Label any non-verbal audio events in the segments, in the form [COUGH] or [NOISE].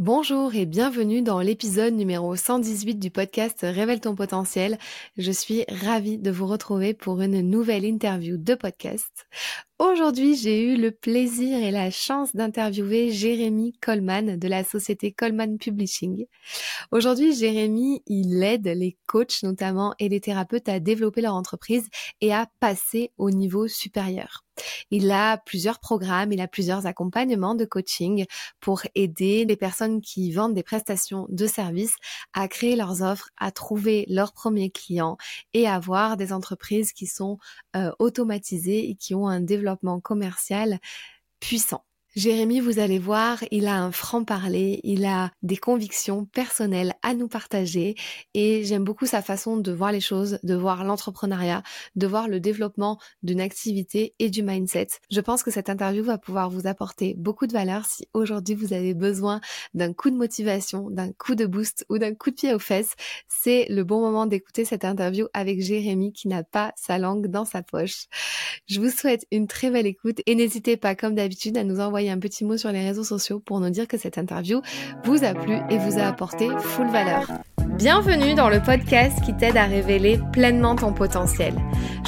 Bonjour et bienvenue dans l'épisode numéro 118 du podcast Révèle ton potentiel. Je suis ravie de vous retrouver pour une nouvelle interview de podcast. Aujourd'hui, j'ai eu le plaisir et la chance d'interviewer Jérémy Coleman de la société Coleman Publishing. Aujourd'hui, Jérémy, il aide les coachs notamment et les thérapeutes à développer leur entreprise et à passer au niveau supérieur. Il a plusieurs programmes, il a plusieurs accompagnements de coaching pour aider les personnes qui vendent des prestations de services à créer leurs offres, à trouver leurs premiers clients et à avoir des entreprises qui sont euh, automatisées et qui ont un développement commercial puissant. Jérémy, vous allez voir, il a un franc-parler, il a des convictions personnelles à nous partager et j'aime beaucoup sa façon de voir les choses, de voir l'entrepreneuriat, de voir le développement d'une activité et du mindset. Je pense que cette interview va pouvoir vous apporter beaucoup de valeur si aujourd'hui vous avez besoin d'un coup de motivation, d'un coup de boost ou d'un coup de pied aux fesses. C'est le bon moment d'écouter cette interview avec Jérémy qui n'a pas sa langue dans sa poche. Je vous souhaite une très belle écoute et n'hésitez pas comme d'habitude à nous envoyer un petit mot sur les réseaux sociaux pour nous dire que cette interview vous a plu et vous a apporté full valeur. Bienvenue dans le podcast qui t'aide à révéler pleinement ton potentiel.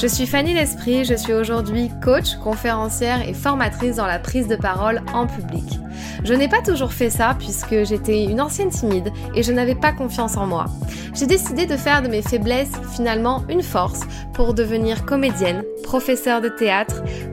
Je suis Fanny L'Esprit, je suis aujourd'hui coach, conférencière et formatrice dans la prise de parole en public. Je n'ai pas toujours fait ça puisque j'étais une ancienne timide et je n'avais pas confiance en moi. J'ai décidé de faire de mes faiblesses finalement une force pour devenir comédienne, professeure de théâtre,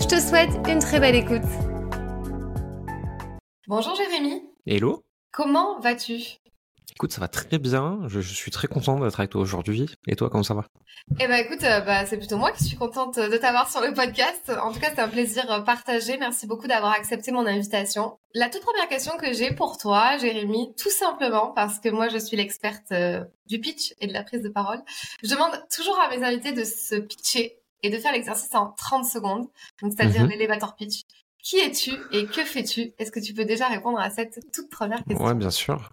Je te souhaite une très belle écoute. Bonjour Jérémy. Hello. Comment vas-tu? Écoute, ça va très bien. Je, suis très contente d'être avec toi aujourd'hui. Et toi, comment ça va? Eh ben, écoute, euh, bah, c'est plutôt moi qui suis contente de t'avoir sur le podcast. En tout cas, c'est un plaisir euh, partagé. Merci beaucoup d'avoir accepté mon invitation. La toute première question que j'ai pour toi, Jérémy, tout simplement parce que moi, je suis l'experte euh, du pitch et de la prise de parole. Je demande toujours à mes invités de se pitcher et de faire l'exercice en 30 secondes, donc c'est-à-dire l'élévateur pitch. Qui es-tu et que fais-tu? Est-ce que tu peux déjà répondre à cette toute première question? Ouais, bien sûr.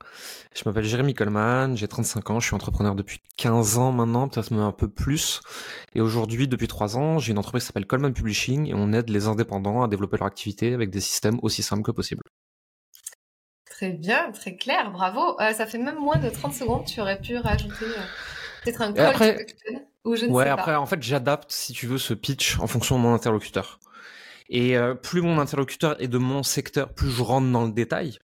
Je m'appelle Jérémy Coleman, j'ai 35 ans, je suis entrepreneur depuis 15 ans maintenant, peut-être même un peu plus. Et aujourd'hui, depuis 3 ans, j'ai une entreprise qui s'appelle Coleman Publishing et on aide les indépendants à développer leur activité avec des systèmes aussi simples que possible. Très bien, très clair, bravo. Euh, ça fait même moins de 30 secondes, tu aurais pu rajouter euh, peut-être un call après, ou je ne ouais, sais pas. après, en fait, j'adapte, si tu veux, ce pitch en fonction de mon interlocuteur. Et euh, plus mon interlocuteur est de mon secteur, plus je rentre dans le détail.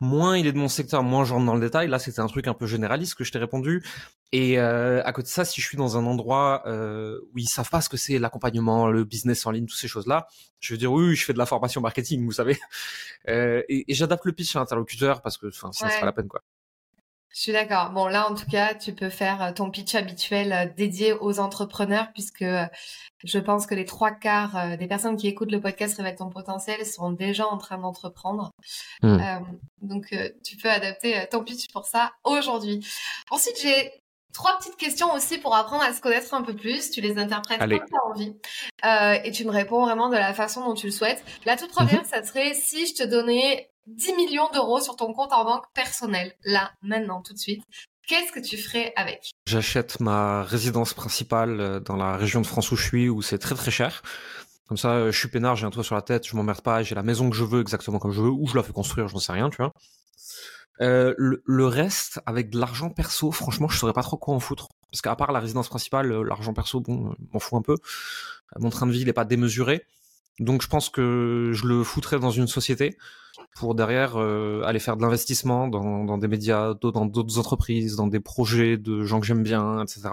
Moins il est de mon secteur, moins je rentre dans le détail. Là, c'était un truc un peu généraliste que je t'ai répondu. Et euh, à côté de ça, si je suis dans un endroit euh, où ils savent pas ce que c'est l'accompagnement, le business en ligne, toutes ces choses-là, je veux dire oui, je fais de la formation marketing, vous savez. Euh, et, et j'adapte le pitch à l'interlocuteur parce que, ça ouais. pas la peine quoi. Je suis d'accord. Bon, là, en tout cas, tu peux faire euh, ton pitch habituel euh, dédié aux entrepreneurs puisque euh, je pense que les trois quarts des personnes qui écoutent le podcast Révèle ton potentiel sont déjà en train d'entreprendre. Hmm. donc, tu peux adapter ton pitch pour ça aujourd'hui. Ensuite, j'ai Trois petites questions aussi pour apprendre à se connaître un peu plus. Tu les interprètes comme tu as envie. Euh, et tu me réponds vraiment de la façon dont tu le souhaites. La toute première, mhm. ça serait si je te donnais 10 millions d'euros sur ton compte en banque personnel, là, maintenant, tout de suite, qu'est-ce que tu ferais avec? J'achète ma résidence principale euh, dans la région de France où je suis, où c'est très très cher. Comme ça, euh, je suis peinard, j'ai un toit sur la tête, je m'emmerde pas, j'ai la maison que je veux exactement comme je veux, ou je la fais construire, j'en sais rien, tu vois. Euh, le, reste, avec de l'argent perso, franchement, je saurais pas trop quoi en foutre. Parce qu'à part la résidence principale, l'argent perso, bon, m'en fous un peu. Mon train de vie, il est pas démesuré. Donc je pense que je le foutrais dans une société pour derrière euh, aller faire de l'investissement dans, des médias, dans d'autres entreprises, dans des projets de gens que j'aime bien, etc.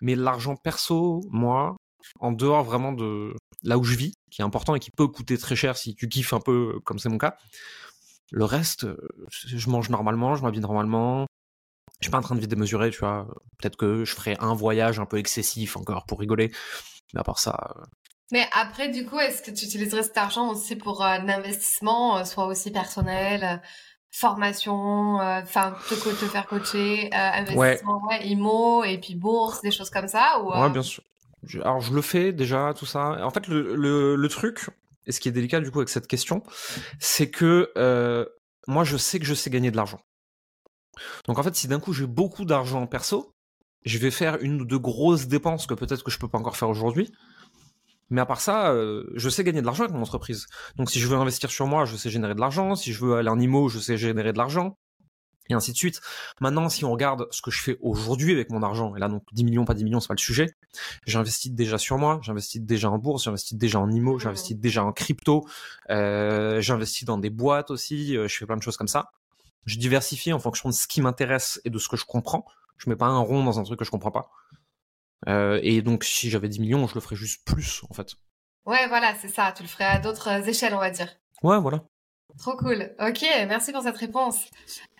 Mais l'argent perso, moi, en dehors vraiment de là où je vis, qui est important et qui peut coûter très cher si tu kiffes un peu, comme c'est mon cas, le reste, je mange normalement, je m'habille normalement. Je suis pas en train de vivre démesuré, tu vois. Peut-être que je ferai un voyage un peu excessif encore pour rigoler. Mais à part ça, mais après, du coup, est-ce que tu utiliserais cet argent aussi pour un investissement, soit aussi personnel formation, enfin te, te, faire coacher, investissement, ouais. IMO et puis bourse, des choses comme ça ou, Ouais, bien sûr. alors je le fais déjà, tout ça. En fait, le, le, le, truc, et ce qui est délicat du coup avec cette question, c'est que moi je sais que je sais gagner de l'argent. Donc en fait, si d'un coup j'ai beaucoup d'argent en perso, je vais faire une ou deux grosses dépenses que peut-être que je peux pas encore faire aujourd'hui. Mais à part ça, euh, je sais gagner de l'argent avec mon entreprise. Donc si je veux investir sur moi, je sais générer de l'argent. Si je veux aller en IMO, je sais générer de l'argent. Et ainsi de suite. Maintenant, si on regarde ce que je fais aujourd'hui avec mon argent, et là donc 10 millions, pas 10 millions, c'est pas le sujet. J'investis déjà sur moi, j'investis déjà en bourse, j'investis déjà en IMO, j'investis déjà en crypto, euh, j'investis dans des boîtes aussi, euh, je fais plein de choses comme ça. Je diversifie en fonction de ce qui m'intéresse et de ce que je comprends. Je mets pas un rond dans un truc que je comprends pas. Euh, et donc, si j'avais 10 millions, je le ferais juste plus, en fait. Ouais, voilà, c'est ça. Tu le ferais à d'autres échelles, on va dire. Ouais, voilà. Trop cool. Ok, merci pour cette réponse.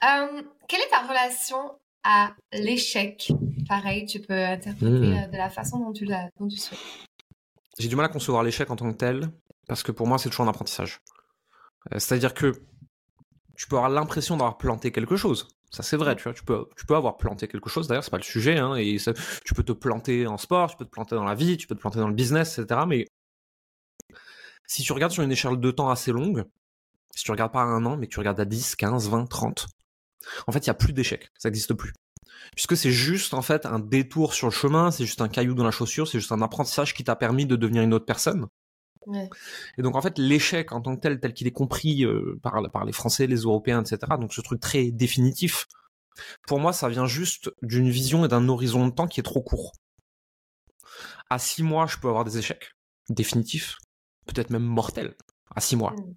Euh, quelle est ta relation à l'échec? Pareil, tu peux interpréter hmm. euh, de la façon dont tu, la, dont tu souhaites. J'ai du mal à concevoir l'échec en tant que tel, parce que pour moi, c'est toujours un apprentissage. C'est-à-dire que tu peux avoir l'impression d'avoir planté quelque chose. Ça c'est vrai, tu vois, tu peux, tu peux avoir planté quelque chose, d'ailleurs c'est pas le sujet, hein, et tu peux te planter en sport, tu peux te planter dans la vie, tu peux te planter dans le business, etc. Mais si tu regardes sur une échelle de temps assez longue, si tu regardes pas à un an, mais que tu regardes à 10, 15, 20, 30, en fait il y a plus d'échecs, ça n'existe plus. Puisque c'est juste en fait un détour sur le chemin, c'est juste un caillou dans la chaussure, c'est juste un apprentissage qui t'a permis de devenir une autre personne. Et donc en fait l'échec en tant que tel, tel qu'il est compris euh, par, par les Français, les Européens, etc. Donc ce truc très définitif, pour moi ça vient juste d'une vision et d'un horizon de temps qui est trop court. À six mois, je peux avoir des échecs définitifs, peut-être même mortels, à six mois. Mm.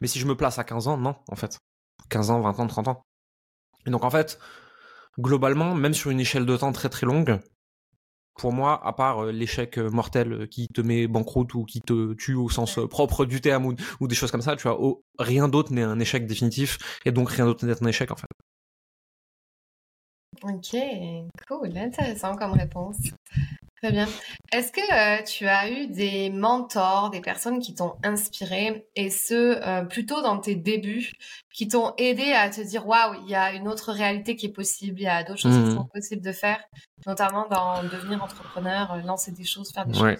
Mais si je me place à 15 ans, non, en fait. 15 ans, 20 ans, 30 ans. Et donc en fait, globalement, même sur une échelle de temps très très longue, pour moi, à part euh, l'échec euh, mortel euh, qui te met banqueroute ou qui te tue au sens propre du terme ou, des choses comme ça, tu vois, rien d'autre n'est un échec définitif et donc rien d'autre n'est un échec en fait. Ok, cool, intéressant comme réponse. Très bien. Est-ce que euh, tu as eu des mentors, des personnes qui t'ont inspiré, et ce, euh, plutôt dans tes débuts, qui t'ont aidé à te dire, waouh, il y a une autre réalité qui est possible, il y a d'autres choses qui mmh. sont possibles de faire, notamment dans devenir entrepreneur, euh, lancer des choses, faire des choses?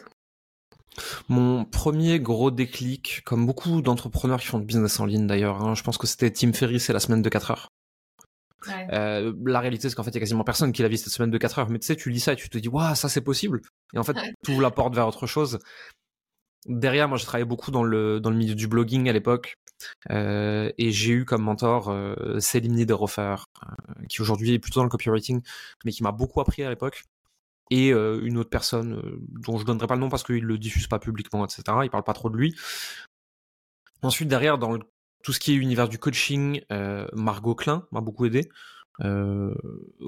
Mon premier gros déclic, comme beaucoup d'entrepreneurs qui font du business en ligne d'ailleurs, hein, je pense que c'était Tim Ferriss et la semaine de 4 heures. Euh, la réalité, c'est qu'en fait, il y a quasiment personne qui l'a vu cette semaine de 4 heures. Mais tu sais, tu lis ça et tu te dis, waouh, ça c'est possible. Et en fait, tu ouvres la porte vers autre chose. Derrière, moi, j'ai travaillé beaucoup dans le, dans le milieu du blogging à l'époque. Euh, et j'ai eu comme mentor euh, Céline Niederhofer, euh, qui aujourd'hui est plutôt dans le copywriting, mais qui m'a beaucoup appris à l'époque. Et une autre personne dont je donnerai pas le nom parce qu'il le diffuse pas publiquement, etc. Il parle pas trop de lui. Ensuite, derrière, dans le tout ce qui est univers du coaching, euh, Margot Klein m'a beaucoup aidé. Euh,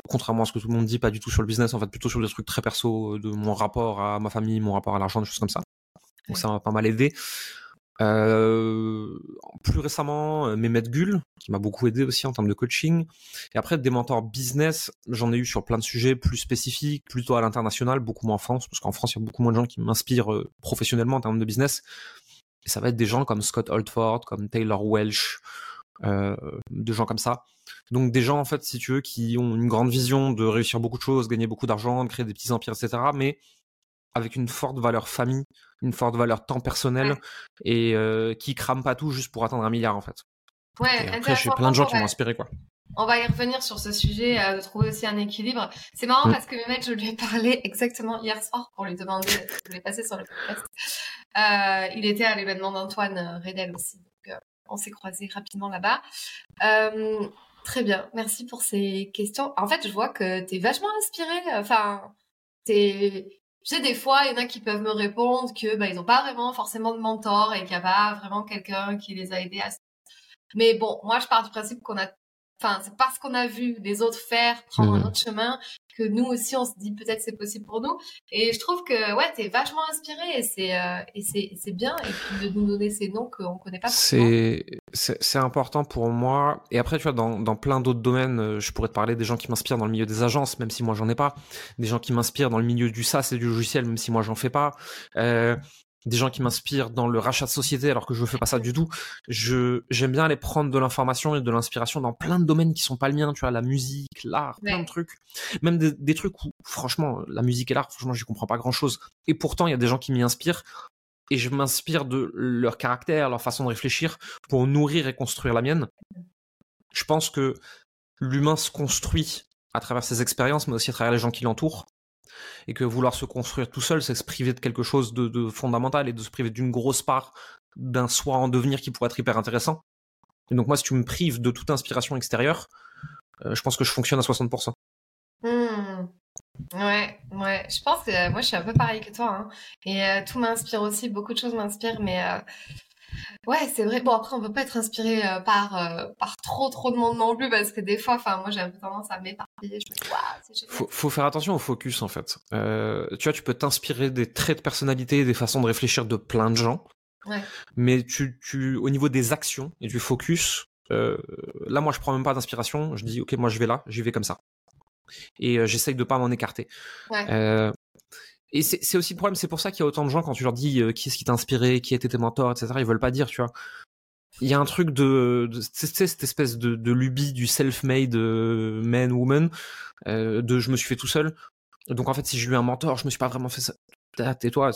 contrairement à ce que tout le monde dit, pas du tout sur le business, en fait, plutôt sur des trucs très perso de mon rapport à ma famille, mon rapport à l'argent, des choses comme ça. Donc ça m'a pas mal aidé. Euh, plus récemment, Mehmet Gull, qui m'a beaucoup aidé aussi en termes de coaching. Et après, des mentors business, j'en ai eu sur plein de sujets plus spécifiques, plutôt à l'international, beaucoup moins en France, parce qu'en France, il y a beaucoup moins de gens qui m'inspirent professionnellement en termes de business. Et ça va être des gens comme Scott Oldford, comme Taylor Welsh, euh, des gens comme ça. Donc des gens en fait, si tu veux, qui ont une grande vision de réussir beaucoup de choses, gagner beaucoup d'argent, de créer des petits empires, etc. Mais avec une forte valeur famille, une forte valeur temps personnel et euh, qui crament pas tout juste pour atteindre un milliard en fait. Ouais, après j'ai plein de gens qui m'ont inspiré quoi. On va y revenir sur ce sujet, euh, de trouver aussi un équilibre. C'est marrant mm. parce que Mehmet, je lui ai parlé [LAUGHS] exactement hier soir pour lui demander qu'il voulait passer sur le podcast. Euh, il était à l'événement d'Antoine euh, Redel aussi, donc euh, on s'est croisés rapidement là-bas. Très bien, merci pour ces questions. En fait, je vois que tu es vachement inspiré. Enfin, t'es tu sais, des fois, il y en a qui peuvent me répondre que bah, ils n'ont pas vraiment forcément de mentor et qu'il n'y a pas vraiment quelqu'un qui les a aidés à... Mais bon, moi, je pars du principe qu'on a Enfin, c'est parce qu'on a vu les autres faire, prendre un autre chemin, que nous aussi, on se dit peut-être c'est possible pour nous. Et je trouve que, ouais, t'es vachement inspiré et c'est, euh, et c'est, c'est bien. Et puis de nous donner ces noms qu'on connaît pas. C'est, c'est, important pour moi. Et après, tu vois, dans, dans plein d'autres domaines, euh, je pourrais te parler des gens qui m'inspirent dans le milieu des agences, même si moi j'en ai pas. Des gens qui m'inspirent dans le milieu du SaaS et du logiciel, même si moi j'en fais pas. Euh, des gens qui m'inspirent dans le rachat de société alors que je ne fais pas ça du tout. Je j'aime bien aller prendre de l'information et de l'inspiration dans plein de domaines qui sont pas le mien, tu vois, la musique, l'art, plein de trucs, même des, trucs où franchement la musique et l'art, franchement, je comprends pas grand chose. Et pourtant, il y a des gens qui m'y inspirent et je m'inspire de leur caractère, leur façon de réfléchir pour nourrir et construire la mienne. Je pense que l'humain se construit à travers ses expériences, mais aussi à travers les gens qui l'entourent et que vouloir se construire tout seul, c'est se priver de quelque chose de, fondamental et de se priver d'une grosse part d'un soi en devenir qui pourrait être hyper intéressant. Et donc moi, si tu me prives de toute inspiration extérieure, euh, je pense que je fonctionne à 60%. Mmh. Ouais, ouais. Je pense que moi, je suis un peu pareil que toi. Hein. Et euh, tout m'inspire aussi. Beaucoup de choses m'inspirent, mais euh, Ouais, c'est vrai. Bon, après, on peut pas être inspiré euh, par, euh, par trop, trop de monde non plus, parce que des fois, enfin, moi, j'ai un peu tendance à m'éparpiller. Je me dis, c'est faut, faut faire attention au focus, en fait. Euh, tu vois, tu peux t'inspirer des traits de personnalité, des façons de réfléchir de plein de gens. Ouais. Mais tu, tu, au niveau des actions et du focus, là, moi, je prends même pas d'inspiration. Je dis, OK, moi, je vais là, j'y vais comme ça. Et j'essaye de pas m'en écarter. Ouais. Et c'est aussi le problème, c'est pour ça qu'il y a autant de gens quand tu leur dis euh, qui est-ce qui t'a inspiré, qui étaient tes mentors, etc. Ils veulent pas dire, tu vois. Il y a un truc de, de cette espèce de, de lubie du self-made euh, man woman, euh, de je me suis fait tout seul. Donc en fait, si j'ai eu un mentor, je me suis pas vraiment fait ça. Tais-toi,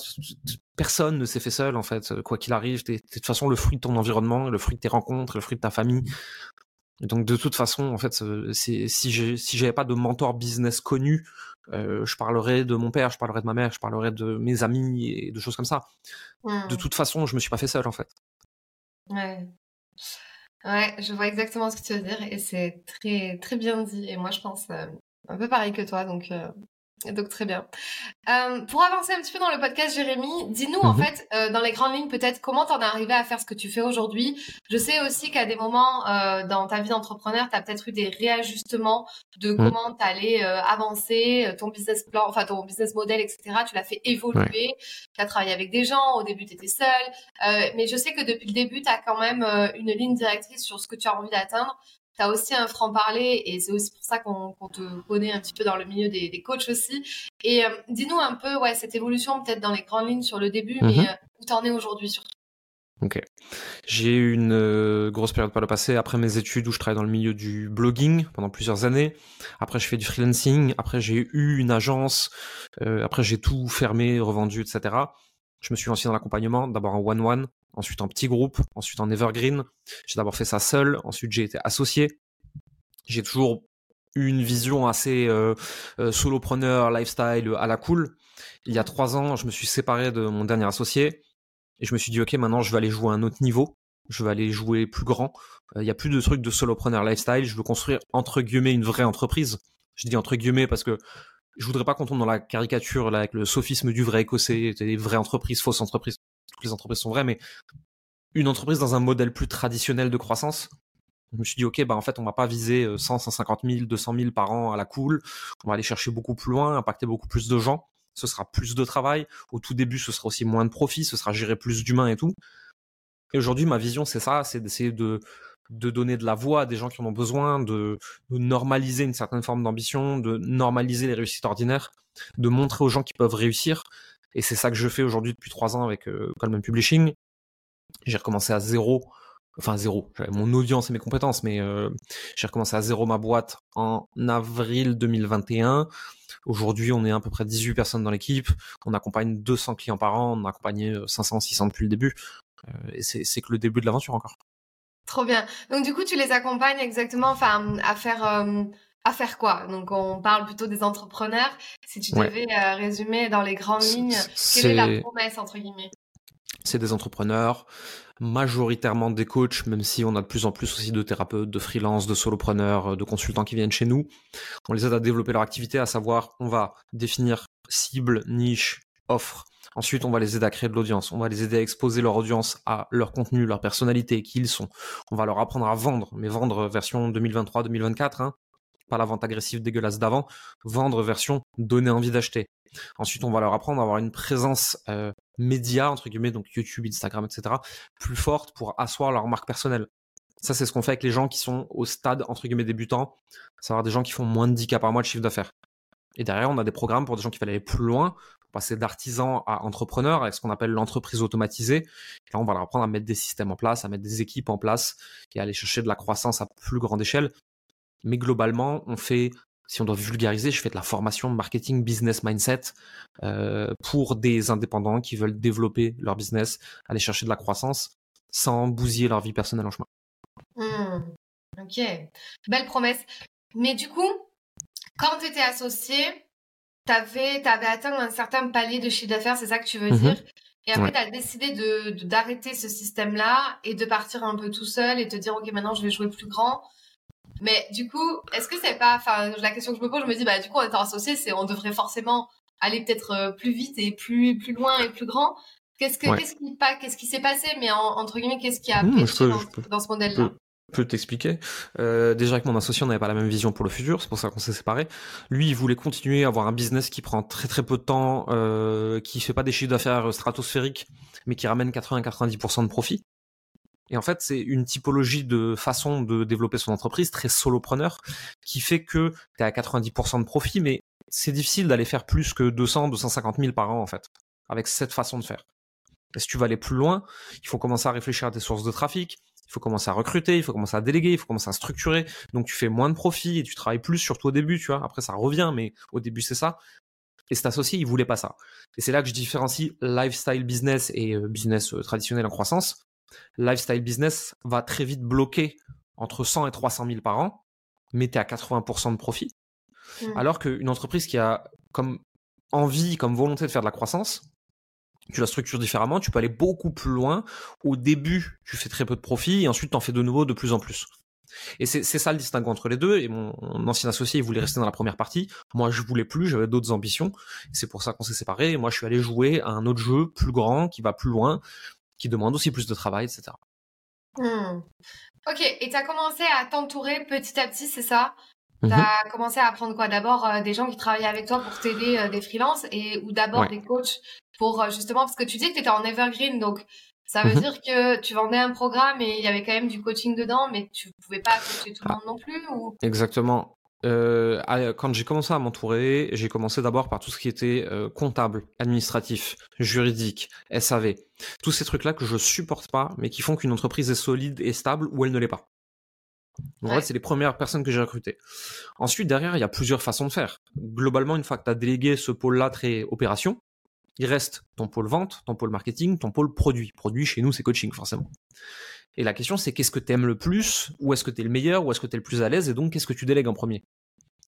personne ne s'est fait seul en fait. Quoi qu'il arrive, t'es de toute façon le fruit de ton environnement, le fruit de tes rencontres, le fruit de ta famille. Donc de toute façon, en fait, si j'ai si j'avais pas de mentor business connu, euh, je parlerai de mon père, je parlerai de ma mère, je parlerai de mes amis et de choses comme ça. De mmh. toute façon, je me suis pas fait seul en fait. Ouais. Ouais, je vois exactement ce que tu veux dire et c'est très très bien dit. Et moi, je pense euh, un peu pareil que toi, donc euh, donc très bien. Euh, pour avancer un petit peu dans le podcast, Jérémy, dis-nous en mhm. fait, euh, dans les grandes lignes, peut-être comment t'en es arrivé à faire ce que tu fais aujourd'hui? Je sais aussi qu'à des moments euh, dans ta vie d'entrepreneur, tu as peut-être eu des réajustements de mhm. comment t'allais euh, avancer, euh, ton business plan, enfin ton business model, etc. Tu l'as fait évoluer. Tu as travaillé avec des gens. Au début, tu étais seul. mais je sais que depuis le début, tu as quand même une ligne directrice sur ce que tu as envie d'atteindre tu as aussi un franc-parler et c'est aussi pour ça qu'on te connaît un petit peu dans le milieu des, coachs aussi. Et euh, dis-nous un peu, ouais, cette évolution peut-être dans les grandes lignes sur le début, mais mhm. euh, où tu en es aujourd'hui surtout? Ok. J'ai eu une euh, grosse période par le passé, après mes études où je travaille dans le milieu du blogging pendant plusieurs années. Après, je fais du freelancing. Après, j'ai eu une agence. après, j'ai tout fermé, revendu, etc. Je me suis lancé dans l'accompagnement, d'abord en one-one, ensuite en petit groupe, ensuite en evergreen. J'ai d'abord fait ça seul, ensuite j'ai été associé. J'ai toujours eu une vision assez euh, euh, solopreneur, lifestyle à la cool. Il y a trois ans, je me suis séparé de mon dernier associé et je me suis dit ok, maintenant je vais aller jouer à un autre niveau. Je vais aller jouer plus grand. Euh, il y a plus de trucs de solopreneur lifestyle. Je veux construire entre guillemets une vraie entreprise. Je dis entre guillemets parce que je voudrais pas qu'on tombe dans la caricature là, avec le sophisme du vrai écossais, des vraies entreprises, fausses entreprises les entreprises sont vraies, mais une entreprise dans un modèle plus traditionnel de croissance, je me suis dit, OK, bah, en fait, on va pas viser 100, 150 000, 200 000 par an à la cool. On va aller chercher beaucoup plus loin, impacter beaucoup plus de gens. Ce sera plus de travail. Au tout début, ce sera aussi moins de profit. Ce sera gérer plus d'humains et tout. Et aujourd'hui, ma vision, c'est ça, c'est d'essayer de, de donner de la voix à des gens qui en ont besoin, de, de normaliser une certaine forme d'ambition, de normaliser les réussites ordinaires, de montrer aux gens qui peuvent réussir, et c'est ça que je fais aujourd'hui depuis trois ans avec euh, Coleman Publishing. J'ai recommencé à zéro, enfin zéro, j'avais mon audience et mes compétences, mais euh, j'ai recommencé à zéro ma boîte en avril 2021. Aujourd'hui, on est à peu près 18 personnes dans l'équipe. On accompagne 200 clients par an. On a accompagné 500, 600 depuis le début. Euh, et c'est que le début de l'aventure encore. Trop bien. Donc du coup, tu les accompagnes exactement, enfin, à faire euh, à faire quoi? Donc on parle plutôt des entrepreneurs. Si tu devais euh, résumer dans les grandes lignes, quelle est la promesse entre guillemets? C'est des entrepreneurs, majoritairement des coachs, même si on a de plus en plus aussi de thérapeutes, de freelance, de solopreneurs, de consultants qui viennent chez nous. On les aide à développer leur activité, à savoir on va définir cible, niche, offre. Ensuite, on va les aider à créer de l'audience. On va les aider à exposer leur audience à leur contenu, leur personnalité, qui ils sont. On va leur apprendre à vendre, mais vendre version 2023-2024, hein, pas la vente agressive dégueulasse d'avant, vendre version donner envie d'acheter. Ensuite, on va leur apprendre à avoir une présence euh, média, entre guillemets, donc YouTube, Instagram, etc., plus forte pour asseoir leur marque personnelle. Ça, c'est ce qu'on fait avec les gens qui sont au stade, entre guillemets, débutant, savoir des gens qui font moins de 10 cas par mois de chiffre d'affaires. Et derrière, on a des programmes pour des gens qui veulent aller plus loin, passer d'artisan à entrepreneur avec ce qu'on appelle l'entreprise automatisée. là, on va leur apprendre à mettre des systèmes en place, à mettre des équipes en place et à aller chercher de la croissance à plus grande échelle. Mais globalement, on fait, si on doit vulgariser, je fais de la formation marketing business mindset euh, pour des indépendants qui veulent développer leur business, aller chercher de la croissance sans bousiller leur vie personnelle en chemin. Mmh. Ok, belle promesse. Mais du coup, quand tu étais associé, tu avais, atteint un certain palier de chiffre d'affaires, c'est ça que tu veux mmh dire? Et après, tu as décidé de, d'arrêter ce système-là et de partir un peu tout seul et te dire, OK, maintenant, je vais jouer plus grand. Mais du coup, est-ce que c'est pas, enfin, la question que je me pose, je me dis, bah, du coup, en étant associé, c'est, on devrait forcément aller peut-être euh, plus vite et plus, plus loin et plus grand. Qu'est-ce que, qu'est-ce qui, pas, qu'est-ce qui s'est passé, mais entre guillemets, qu'est-ce qui a mmh, dans, ce modèle-là? peux t'expliquer. Euh, déjà avec mon associé, on n'avait pas la même vision pour le futur, c'est pour ça qu'on s'est séparés. Lui, il voulait continuer à avoir un business qui prend très très peu de temps, euh, qui fait pas des chiffres d'affaires stratosphériques, mais qui ramène 80-90% de profit. Et en fait, c'est une typologie de façon de développer son entreprise très solopreneur, qui fait que tu es à 90% de profit, mais c'est difficile d'aller faire plus que 200, 250 000 par an en fait, avec cette façon de faire. Et si tu veux aller plus loin, il faut commencer à réfléchir à des sources de trafic, il faut commencer à recruter, il faut commencer à déléguer, il faut commencer à structurer. Donc tu fais moins de profit et tu travailles plus, surtout au début, tu vois. Après ça revient, mais au début c'est ça. Et cet associé, il voulait pas ça. Et c'est là que je différencie lifestyle business et euh, business euh, traditionnel en croissance. Lifestyle business va très vite bloquer entre 100 et 300 000 par an, mais tu es à 80% de profit. Mmh. Alors qu'une entreprise qui a comme envie, comme volonté de faire de la croissance, tu la structures différemment, tu peux aller beaucoup plus loin. Au début, tu fais très peu de profit et ensuite tu en fais de nouveau de plus en plus. Et c'est ça le distinguo entre les deux. Et mon, ancien associé, il voulait rester dans la première partie. Moi, je voulais plus, j'avais d'autres ambitions. C'est pour ça qu'on s'est séparés. Et moi, je suis allé jouer à un autre jeu plus grand, qui va plus loin, qui demande aussi plus de travail, etc. Hmm. Ok, et tu as commencé à t'entourer petit à petit, c'est ça? Tu as mhm. commencé à apprendre quoi? D'abord euh, des gens qui travaillaient avec toi pour t'aider, euh, des freelances, et ou d'abord des coachs pour euh, justement parce que tu dis que tu étais en evergreen donc ça veut mhm. dire que tu vendais un programme et il y avait quand même du coaching dedans mais tu pouvais pas coacher tout le monde non plus ou? Exactement. Euh, quand j'ai commencé à m'entourer, j'ai commencé d'abord par tout ce qui était euh, comptable, administratif, juridique, SAV. Tous ces trucs-là que je supporte pas, mais qui font qu'une entreprise est solide et stable ou elle ne l'est pas. En fait, c'est les premières personnes que j'ai recrutées. Ensuite, derrière, il y a plusieurs façons de faire. Globalement, une fois que tu as délégué ce pôle-là très opération, il reste ton pôle vente, ton pôle marketing, ton pôle produit. Produit, chez nous, c'est coaching, forcément. Et la question, c'est qu'est-ce que tu aimes le plus? Où est-ce que tu es le meilleur? Où est-ce que tu es le plus à l'aise? Et donc, qu'est-ce que tu délègues en premier?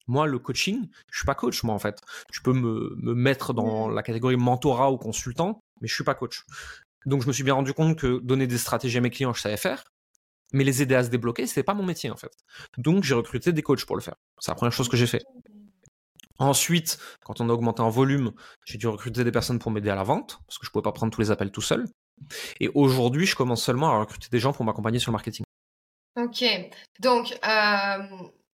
Moi, le coaching, je suis pas coach, moi, en fait. Tu peux me, mettre dans la catégorie mentorat ou consultant, mais je suis pas coach. Donc, je me suis bien rendu compte que donner des stratégies à mes clients, je savais faire. Mais les aider à se débloquer, c'est pas mon métier, en fait. Donc, j'ai recruté des coachs pour le faire. C'est la première chose que j'ai fait. Ensuite, quand on a augmenté en volume, j'ai dû recruter des personnes pour m'aider à la vente, parce que je ne pouvais pas prendre tous les appels tout seul. Et aujourd'hui, je commence seulement à recruter des gens pour m'accompagner sur le marketing. Ok. Donc, euh,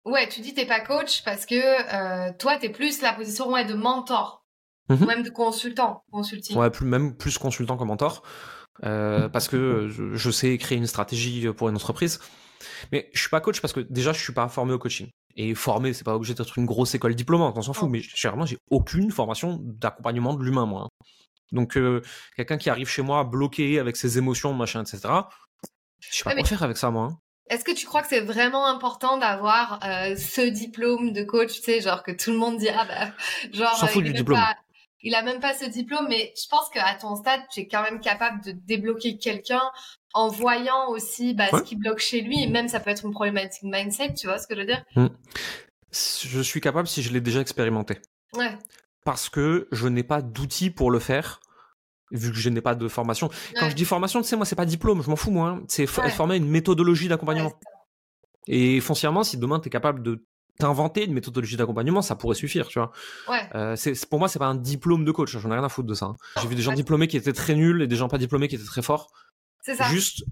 ouais, tu dis t'es pas coach parce que euh, toi, tu es plus la position de mentor, mhm. ou même de consultant, consulting. Ouais, plus, même plus consultant que mentor. Euh, parce que je, sais créer une stratégie pour une entreprise. Mais je suis pas coach parce que déjà, je suis pas formé au coaching et formé, c'est pas obligé d'être une grosse école diplômante, on s'en fout, mais généralement j'ai aucune formation d'accompagnement de l'humain, moi. Donc euh, quelqu'un qui arrive chez moi bloqué avec ses émotions, machin, etc. Je sais pas quoi faire avec ça, moi. Hein. Est-ce que tu crois que c'est vraiment important d'avoir euh, ce diplôme de coach, tu sais, genre que tout le monde dit ah bah [LAUGHS] genre fout du diplôme il a même pas ce diplôme, mais je pense qu'à ton stade, tu es quand même capable de débloquer quelqu'un en voyant aussi bah, ce qui bloque chez lui. Et même ça peut être une problématique mindset, tu vois ce que je veux dire? Mmh. Je suis capable si je l'ai déjà expérimenté. Ouais. Parce que je n'ai pas d'outils pour le faire vu que je n'ai pas de formation. Quand je dis formation, tu sais, moi, c'est pas diplôme, je m'en fous, moi. Hein. C'est ouais. former une méthodologie d'accompagnement. et foncièrement, si demain, tu es capable de t'inventer une méthodologie d'accompagnement, ça pourrait suffire, tu vois. Euh, pour moi, c'est pas un diplôme de coach. J'en ai rien à foutre de ça. Hein. J'ai vu des gens diplômés qui étaient très nuls et des gens pas diplômés qui étaient très forts. C'est ça. Juste,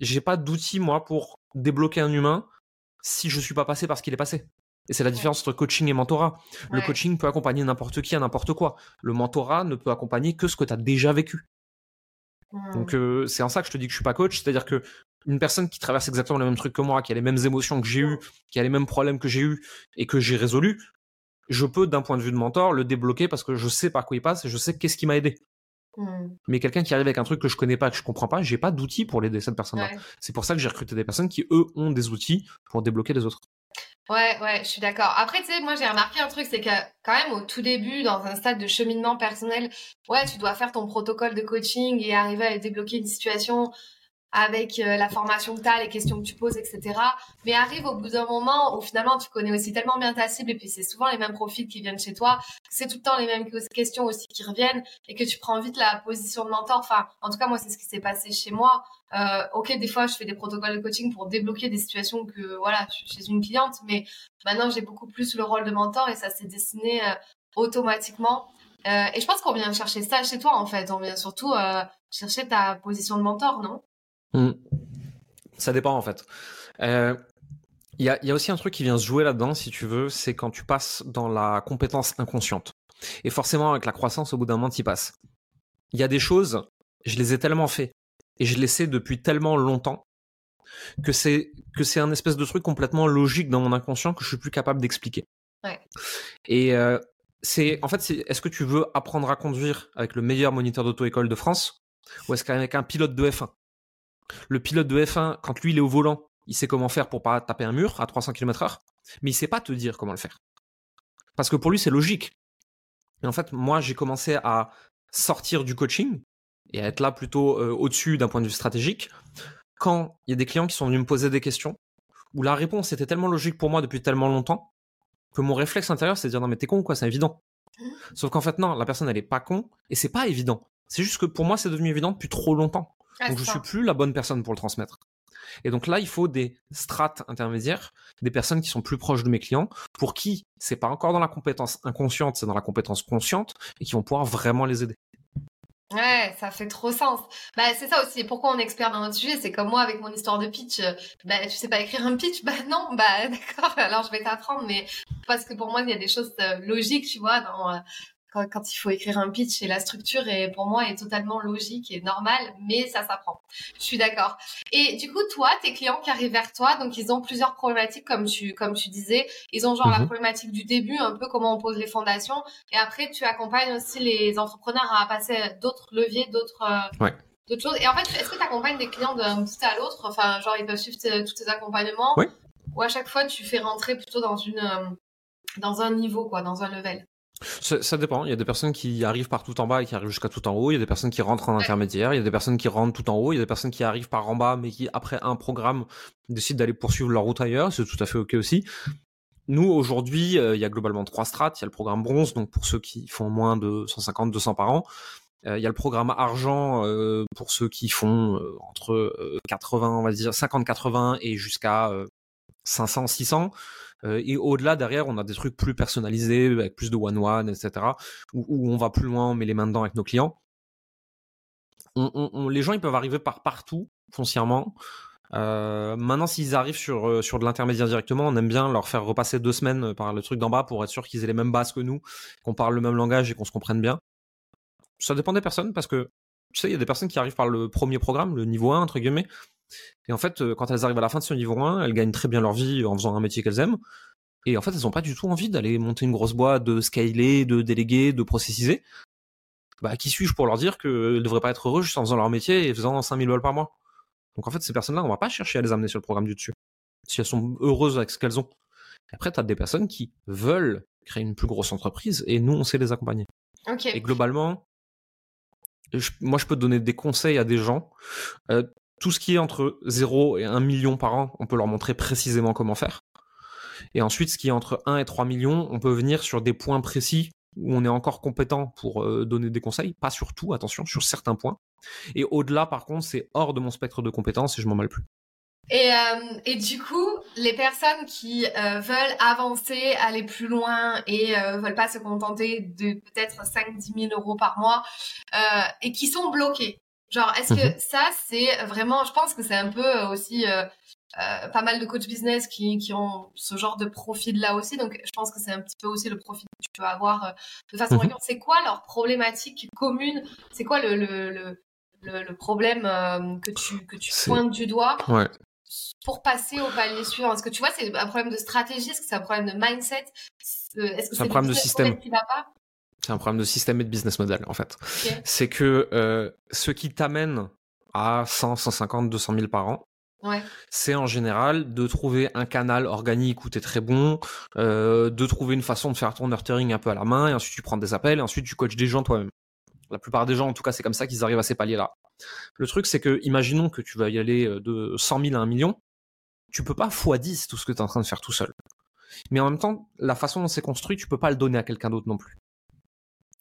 j'ai pas d'outils moi pour débloquer un humain si je suis pas passé par ce qu'il est passé. Et c'est la différence entre coaching et mentorat. Le coaching peut accompagner n'importe qui à n'importe quoi. Le mentorat ne peut accompagner que ce que tu as déjà vécu. Donc euh, c'est en ça que je te dis que je suis pas coach, c'est-à-dire que une personne qui traverse exactement le même truc que moi, qui a les mêmes émotions que j'ai eues, qui a les mêmes problèmes que j'ai eus et que j'ai résolus, je peux, d'un point de vue de mentor, le débloquer parce que je sais par quoi il passe et je sais qu'est-ce qui m'a aidé. Hmm. Mais quelqu'un qui arrive avec un truc que je connais pas, que je comprends pas, j'ai pas d'outils pour l'aider cette personne-là. C'est pour ça que j'ai recruté des personnes qui, eux, ont des outils pour débloquer les autres. Ouais, ouais, je suis d'accord. Après, tu sais, moi j'ai remarqué un truc, c'est que quand même au tout début, dans un stade de cheminement personnel, ouais, tu dois faire ton protocole de coaching et arriver à débloquer une situation avec euh, la formation que tu as, les questions que tu poses, etc. Mais arrive au bout d'un moment où finalement tu connais aussi tellement bien ta cible et puis c'est souvent les mêmes profils qui viennent chez toi, c'est tout le temps les mêmes questions aussi qui reviennent et que tu prends vite la position de mentor. Enfin, en tout cas, moi, c'est ce qui s'est passé chez moi. Euh, ok, des fois, je fais des protocoles de coaching pour débloquer des situations que, voilà, je suis chez une cliente, mais maintenant, j'ai beaucoup plus le rôle de mentor et ça s'est dessiné euh, automatiquement. Euh, et je pense qu'on vient chercher ça chez toi, en fait. On vient surtout chercher ta position de mentor, non? Hmm. Ça dépend en fait. Il euh, y, a, aussi un truc qui vient se jouer là-dedans, si tu veux, c'est quand tu passes dans la compétence inconsciente. Et forcément, avec la croissance, au bout d'un moment, tu y passes. Il y a des choses, je les ai tellement fait, et je les sais depuis tellement longtemps, que c'est que c'est un espèce de truc complètement logique dans mon inconscient que je suis plus capable d'expliquer. Et euh, c'est en fait, est-ce que tu veux apprendre à conduire avec le meilleur moniteur d'auto-école de France, ou est-ce qu'avec un pilote de F1 le pilote de F1, quand lui il est au volant, il sait comment faire pour pas taper un mur à 300 km/h, mais il sait pas te dire comment le faire. Parce que pour lui c'est logique. Et en fait, moi j'ai commencé à sortir du coaching et à être là plutôt euh, au-dessus d'un point de vue stratégique quand il y a des clients qui sont venus me poser des questions où la réponse était tellement logique pour moi depuis tellement longtemps que mon réflexe intérieur c'est de dire non mais t'es con quoi, c'est évident. Sauf qu'en fait non, la personne elle est pas con et c'est pas évident. C'est juste que pour moi c'est devenu évident depuis trop longtemps. Ah, donc je suis plus la bonne personne pour le transmettre. Et donc là, il faut des strates intermédiaires, des personnes qui sont plus proches de mes clients, pour qui c'est pas encore dans la compétence inconsciente, c'est dans la compétence consciente, et qui vont pouvoir vraiment les aider. Ouais, ça fait trop sens. Bah, c'est ça aussi. Pourquoi on est expert dans notre sujet C'est comme moi avec mon histoire de pitch. Euh, bah, tu sais pas écrire un pitch? [LAUGHS] Bah non. Bah d'accord. Alors je vais t'apprendre, mais parce que pour moi il y a des choses euh, logiques, tu vois, dans euh, quand, il faut écrire un pitch et la structure est pour moi est totalement logique et normale, mais ça s'apprend. Je suis d'accord. Et du coup, toi, tes clients qui arrivent vers toi, donc ils ont plusieurs problématiques comme tu comme tu disais, ils ont genre la mhm. problématique du début, un peu comment on pose les fondations, et après tu accompagnes aussi les entrepreneurs à passer d'autres leviers, d'autres euh, d'autres choses. Et en fait, est-ce que tu accompagnes des clients d'un bout à l'autre, enfin genre ils peuvent suivre tous tes accompagnements, oui. ou à chaque fois tu fais rentrer plutôt dans une euh, dans un niveau quoi, dans un level? Ça, dépend. Il y a des personnes qui arrivent par tout en bas et qui arrivent jusqu'à tout en haut. Il y a des personnes qui rentrent en intermédiaire. Il y a des personnes qui rentrent tout en haut. Il y a des personnes qui arrivent par en bas, mais qui, après un programme, décident d'aller poursuivre leur route ailleurs. C'est tout à fait OK aussi. Nous, aujourd'hui, euh, il y a globalement trois strates. Il y a le programme bronze, donc pour ceux qui font moins de 150, 200 par an. Euh, il y a le programme argent euh, pour ceux qui font entre 80, on va dire 50, 80 et jusqu'à 500, 600. Euh, et au-delà, derrière, on a des trucs plus personnalisés, avec plus de one-one, etc., où, on va plus loin, on met les mains dedans avec nos clients. les gens, ils peuvent arriver par partout, foncièrement. Euh, maintenant, s'ils arrivent sur, euh, sur de l'intermédiaire directement, on aime bien leur faire repasser deux semaines par le truc d'en bas pour être sûr qu'ils aient les mêmes bases que nous, qu'on parle le même langage et qu'on se comprenne bien. Ça dépend des personnes parce que, tu sais, il y a des personnes qui arrivent par le premier programme, le niveau 1, entre guillemets, et en fait, euh, quand elles arrivent à la fin de ce niveau 1, elles gagnent très bien leur vie en faisant un métier qu'elles aiment. Et en fait, elles n'ont pas du tout envie d'aller monter une grosse boîte, de scaler, de déléguer, de processiser. Bah, qui suis-je pour leur dire qu'elles ne devraient pas être heureuses juste en faisant leur métier et faisant 5000 balles par mois? Donc en fait, ces personnes-là, on va pas chercher à les amener sur le programme du dessus. Si elles sont heureuses avec ce qu'elles ont. Après, tu as des personnes qui veulent créer une plus grosse entreprise et nous, on sait les accompagner. Et globalement, moi, je peux donner des conseils à des gens. Euh, tout ce qui est entre 0 et 1 million par an, on peut leur montrer précisément comment faire. Et ensuite, ce qui est entre 1 et 3 millions, on peut venir sur des points précis où on est encore compétent pour euh, donner des conseils, pas sur tout, attention, sur certains points. Et au-delà, par contre, c'est hors de mon spectre de compétences et je m'en mêle plus. Et, euh, et du coup, les personnes qui euh, veulent avancer, aller plus loin et veulent pas se contenter de peut-être 5-10 000 euros par mois et qui sont bloquées, Genre, est-ce que mhm. ça, c'est vraiment, je pense que c'est un peu euh, aussi euh, euh, pas mal de coach business qui, qui ont ce genre de profil-là aussi. Donc, je pense que c'est un petit peu aussi le profil que tu peux avoir euh, de façon mhm. récurrente. C'est quoi leur problématique commune? C'est quoi le, le, le, le, problème que tu, que tu pointes du doigt ouais. pour passer au palier suivant? Est-ce que tu vois, c'est un problème de stratégie Est-ce que c'est un problème de mindset? Est-ce que c'est un problème de système qui va pas? C'est un problème de système et de business model, en fait. C'est que euh, ce qui t'amène à 100, 150, 200 000 par an, c'est en général de trouver un canal organique où tu es très bon, euh, de trouver une façon de faire ton nurturing un peu à la main, et ensuite tu prends des appels, et ensuite tu coaches des gens toi-même. La plupart des gens, en tout cas, c'est comme ça qu'ils arrivent à ces paliers-là. Le truc, c'est que, imaginons que tu vas y aller euh, de 100 000 à 1 million, tu peux pas x10 tout ce que tu es en train de faire tout seul. Mais en même temps, la façon dont c'est construit, tu peux pas le donner à quelqu'un d'autre non plus.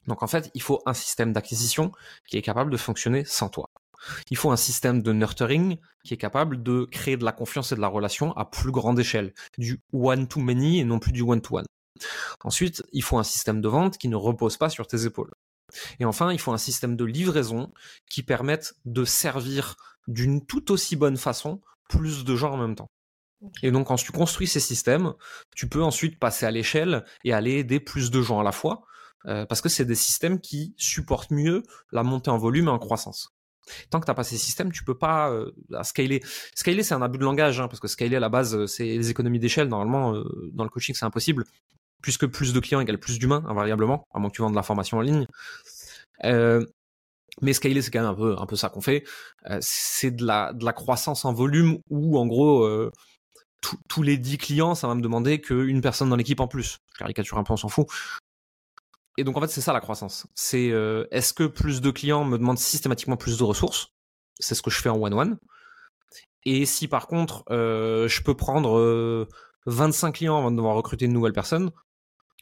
Donc en fait, il faut un système d'acquisition qui est capable de fonctionner sans toi. Il faut un système de nurturing qui est capable de créer de la confiance et de la relation à plus grande échelle, du one-to-many et non plus du one-to-one. Ensuite, il faut un système de vente qui ne repose pas sur tes épaules. Et enfin, il faut un système de livraison qui permette de servir d'une tout aussi bonne façon plus de gens en même temps. Et donc, quand tu construis ces systèmes, tu peux ensuite passer à l'échelle et aller aider plus de gens à la fois, euh, parce que c'est des systèmes qui supportent mieux la montée en volume et en croissance. Tant que tu n'as pas ces systèmes, tu peux pas euh, scaler. Scaler, c'est un abus de langage, hein, parce que scaler à la base, euh, c'est les économies d'échelle. Normalement, dans le coaching, c'est impossible, puisque plus de clients égale plus d'humains, invariablement, à moins que tu vendes de la formation en ligne. mais scaler, c'est quand même un peu, un peu ça qu'on fait. c'est de la, de la croissance en volume où, en gros, tous les 10 clients, ça va me demander qu'une personne dans l'équipe en plus. Je caricature un peu, on s'en fout. Et donc en fait, c'est ça la croissance. C'est euh, est-ce que plus de clients me demandent systématiquement plus de ressources? C'est ce que je fais en one-one. Et si par contre, euh, je peux prendre 25 euh, clients avant de devoir recruter une nouvelle personne,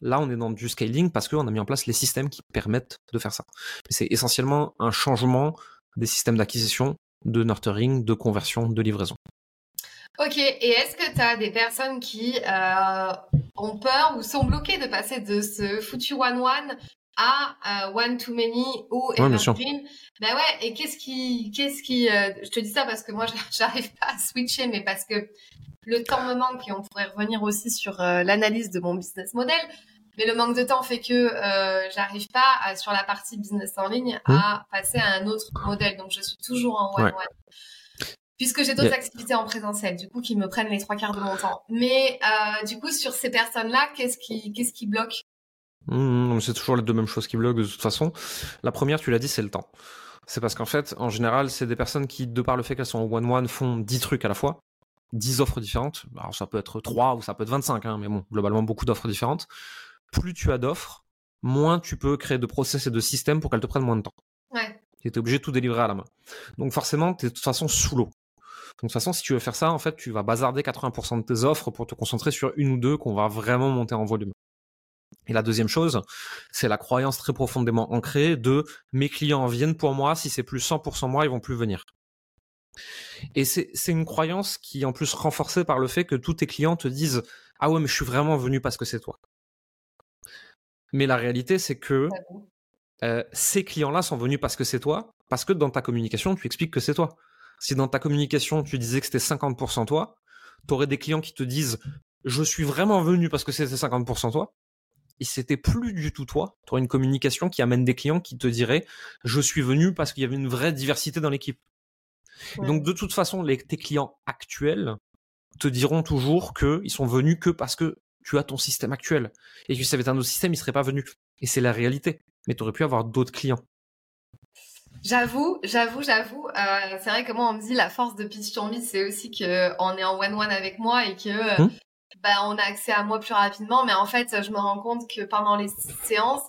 là on est dans du scaling parce qu'on a mis en place les systèmes qui permettent de faire ça. C'est essentiellement un changement des systèmes d'acquisition, de nurturing, de conversion, de livraison. Ok, et est-ce que tu as des personnes qui euh, ont peur ou sont bloquées de passer de ce foutu one-one à euh, one to many ou evergreen Ben ouais, et qu'est-ce qui, qu'est-ce qui, euh, je te dis ça parce que moi [LAUGHS] j'arrive pas à switcher, mais parce que le temps me manque et on pourrait revenir aussi sur l'analyse de mon business model. Mais le manque de temps fait que j'arrive pas sur la partie business en ligne à mmh. passer à un autre modèle. Donc je suis toujours en one-one puisque j'ai d'autres activités en présentiel, du coup, qui me prennent les trois quarts de mon temps. Mais euh, du coup, sur ces personnes-là, qu'est-ce qui, qu'est-ce qui bloque? Mmh, C'est toujours les deux mêmes choses qui bloquent de toute façon. La première, tu l'as dit, c'est le temps. C'est parce qu'en fait, en général, c'est des personnes qui, de par le fait qu'elles sont en one-one, font 10 trucs à la fois, 10 offres différentes. Alors ça peut être 3 ou ça peut être 25, hein, mais bon, globalement, beaucoup d'offres différentes. Plus tu as d'offres, moins tu peux créer de process et de systèmes pour qu'elles te prennent moins de temps. Ouais. Tu es obligé de tout délivrer à la main. Donc forcément, tu es de toute façon sous l'eau. Donc, de toute façon, si tu veux faire ça, en fait, tu vas bazarder 80% de tes offres pour te concentrer sur une ou deux qu'on va vraiment monter en volume. Et la deuxième chose, c'est la croyance très profondément ancrée de mes clients viennent pour moi, si c'est plus 100% moi, ils vont plus venir. Et c'est une croyance qui est en plus renforcée par le fait que tous tes clients te disent Ah ouais, mais je suis vraiment venu parce que c'est toi. Mais la réalité, c'est que euh, ces clients-là sont venus parce que c'est toi, parce que dans ta communication, tu expliques que c'est toi. Si dans ta communication, tu disais que c'était 50% toi, tu aurais des clients qui te disent je suis vraiment venu parce que c'était 50% toi. Et c'était plus du tout toi. Tu aurais une communication qui amène des clients qui te diraient je suis venu parce qu'il y avait une vraie diversité dans l'équipe. Donc de toute façon, les, tes clients actuels te diront toujours qu'ils sont venus que parce que tu as ton système actuel. Et que si ça avait un autre système, ils seraient pas venus. Et c'est la réalité. Mais tu aurais pu avoir d'autres clients. J'avoue, j'avoue, j'avoue. Euh, c'est vrai que moi, on me dit la force de Pitch c'est aussi que on est en one-one avec moi et que mmh. bah, on a accès à moi plus rapidement. Mais en fait, je me rends compte que pendant les séances,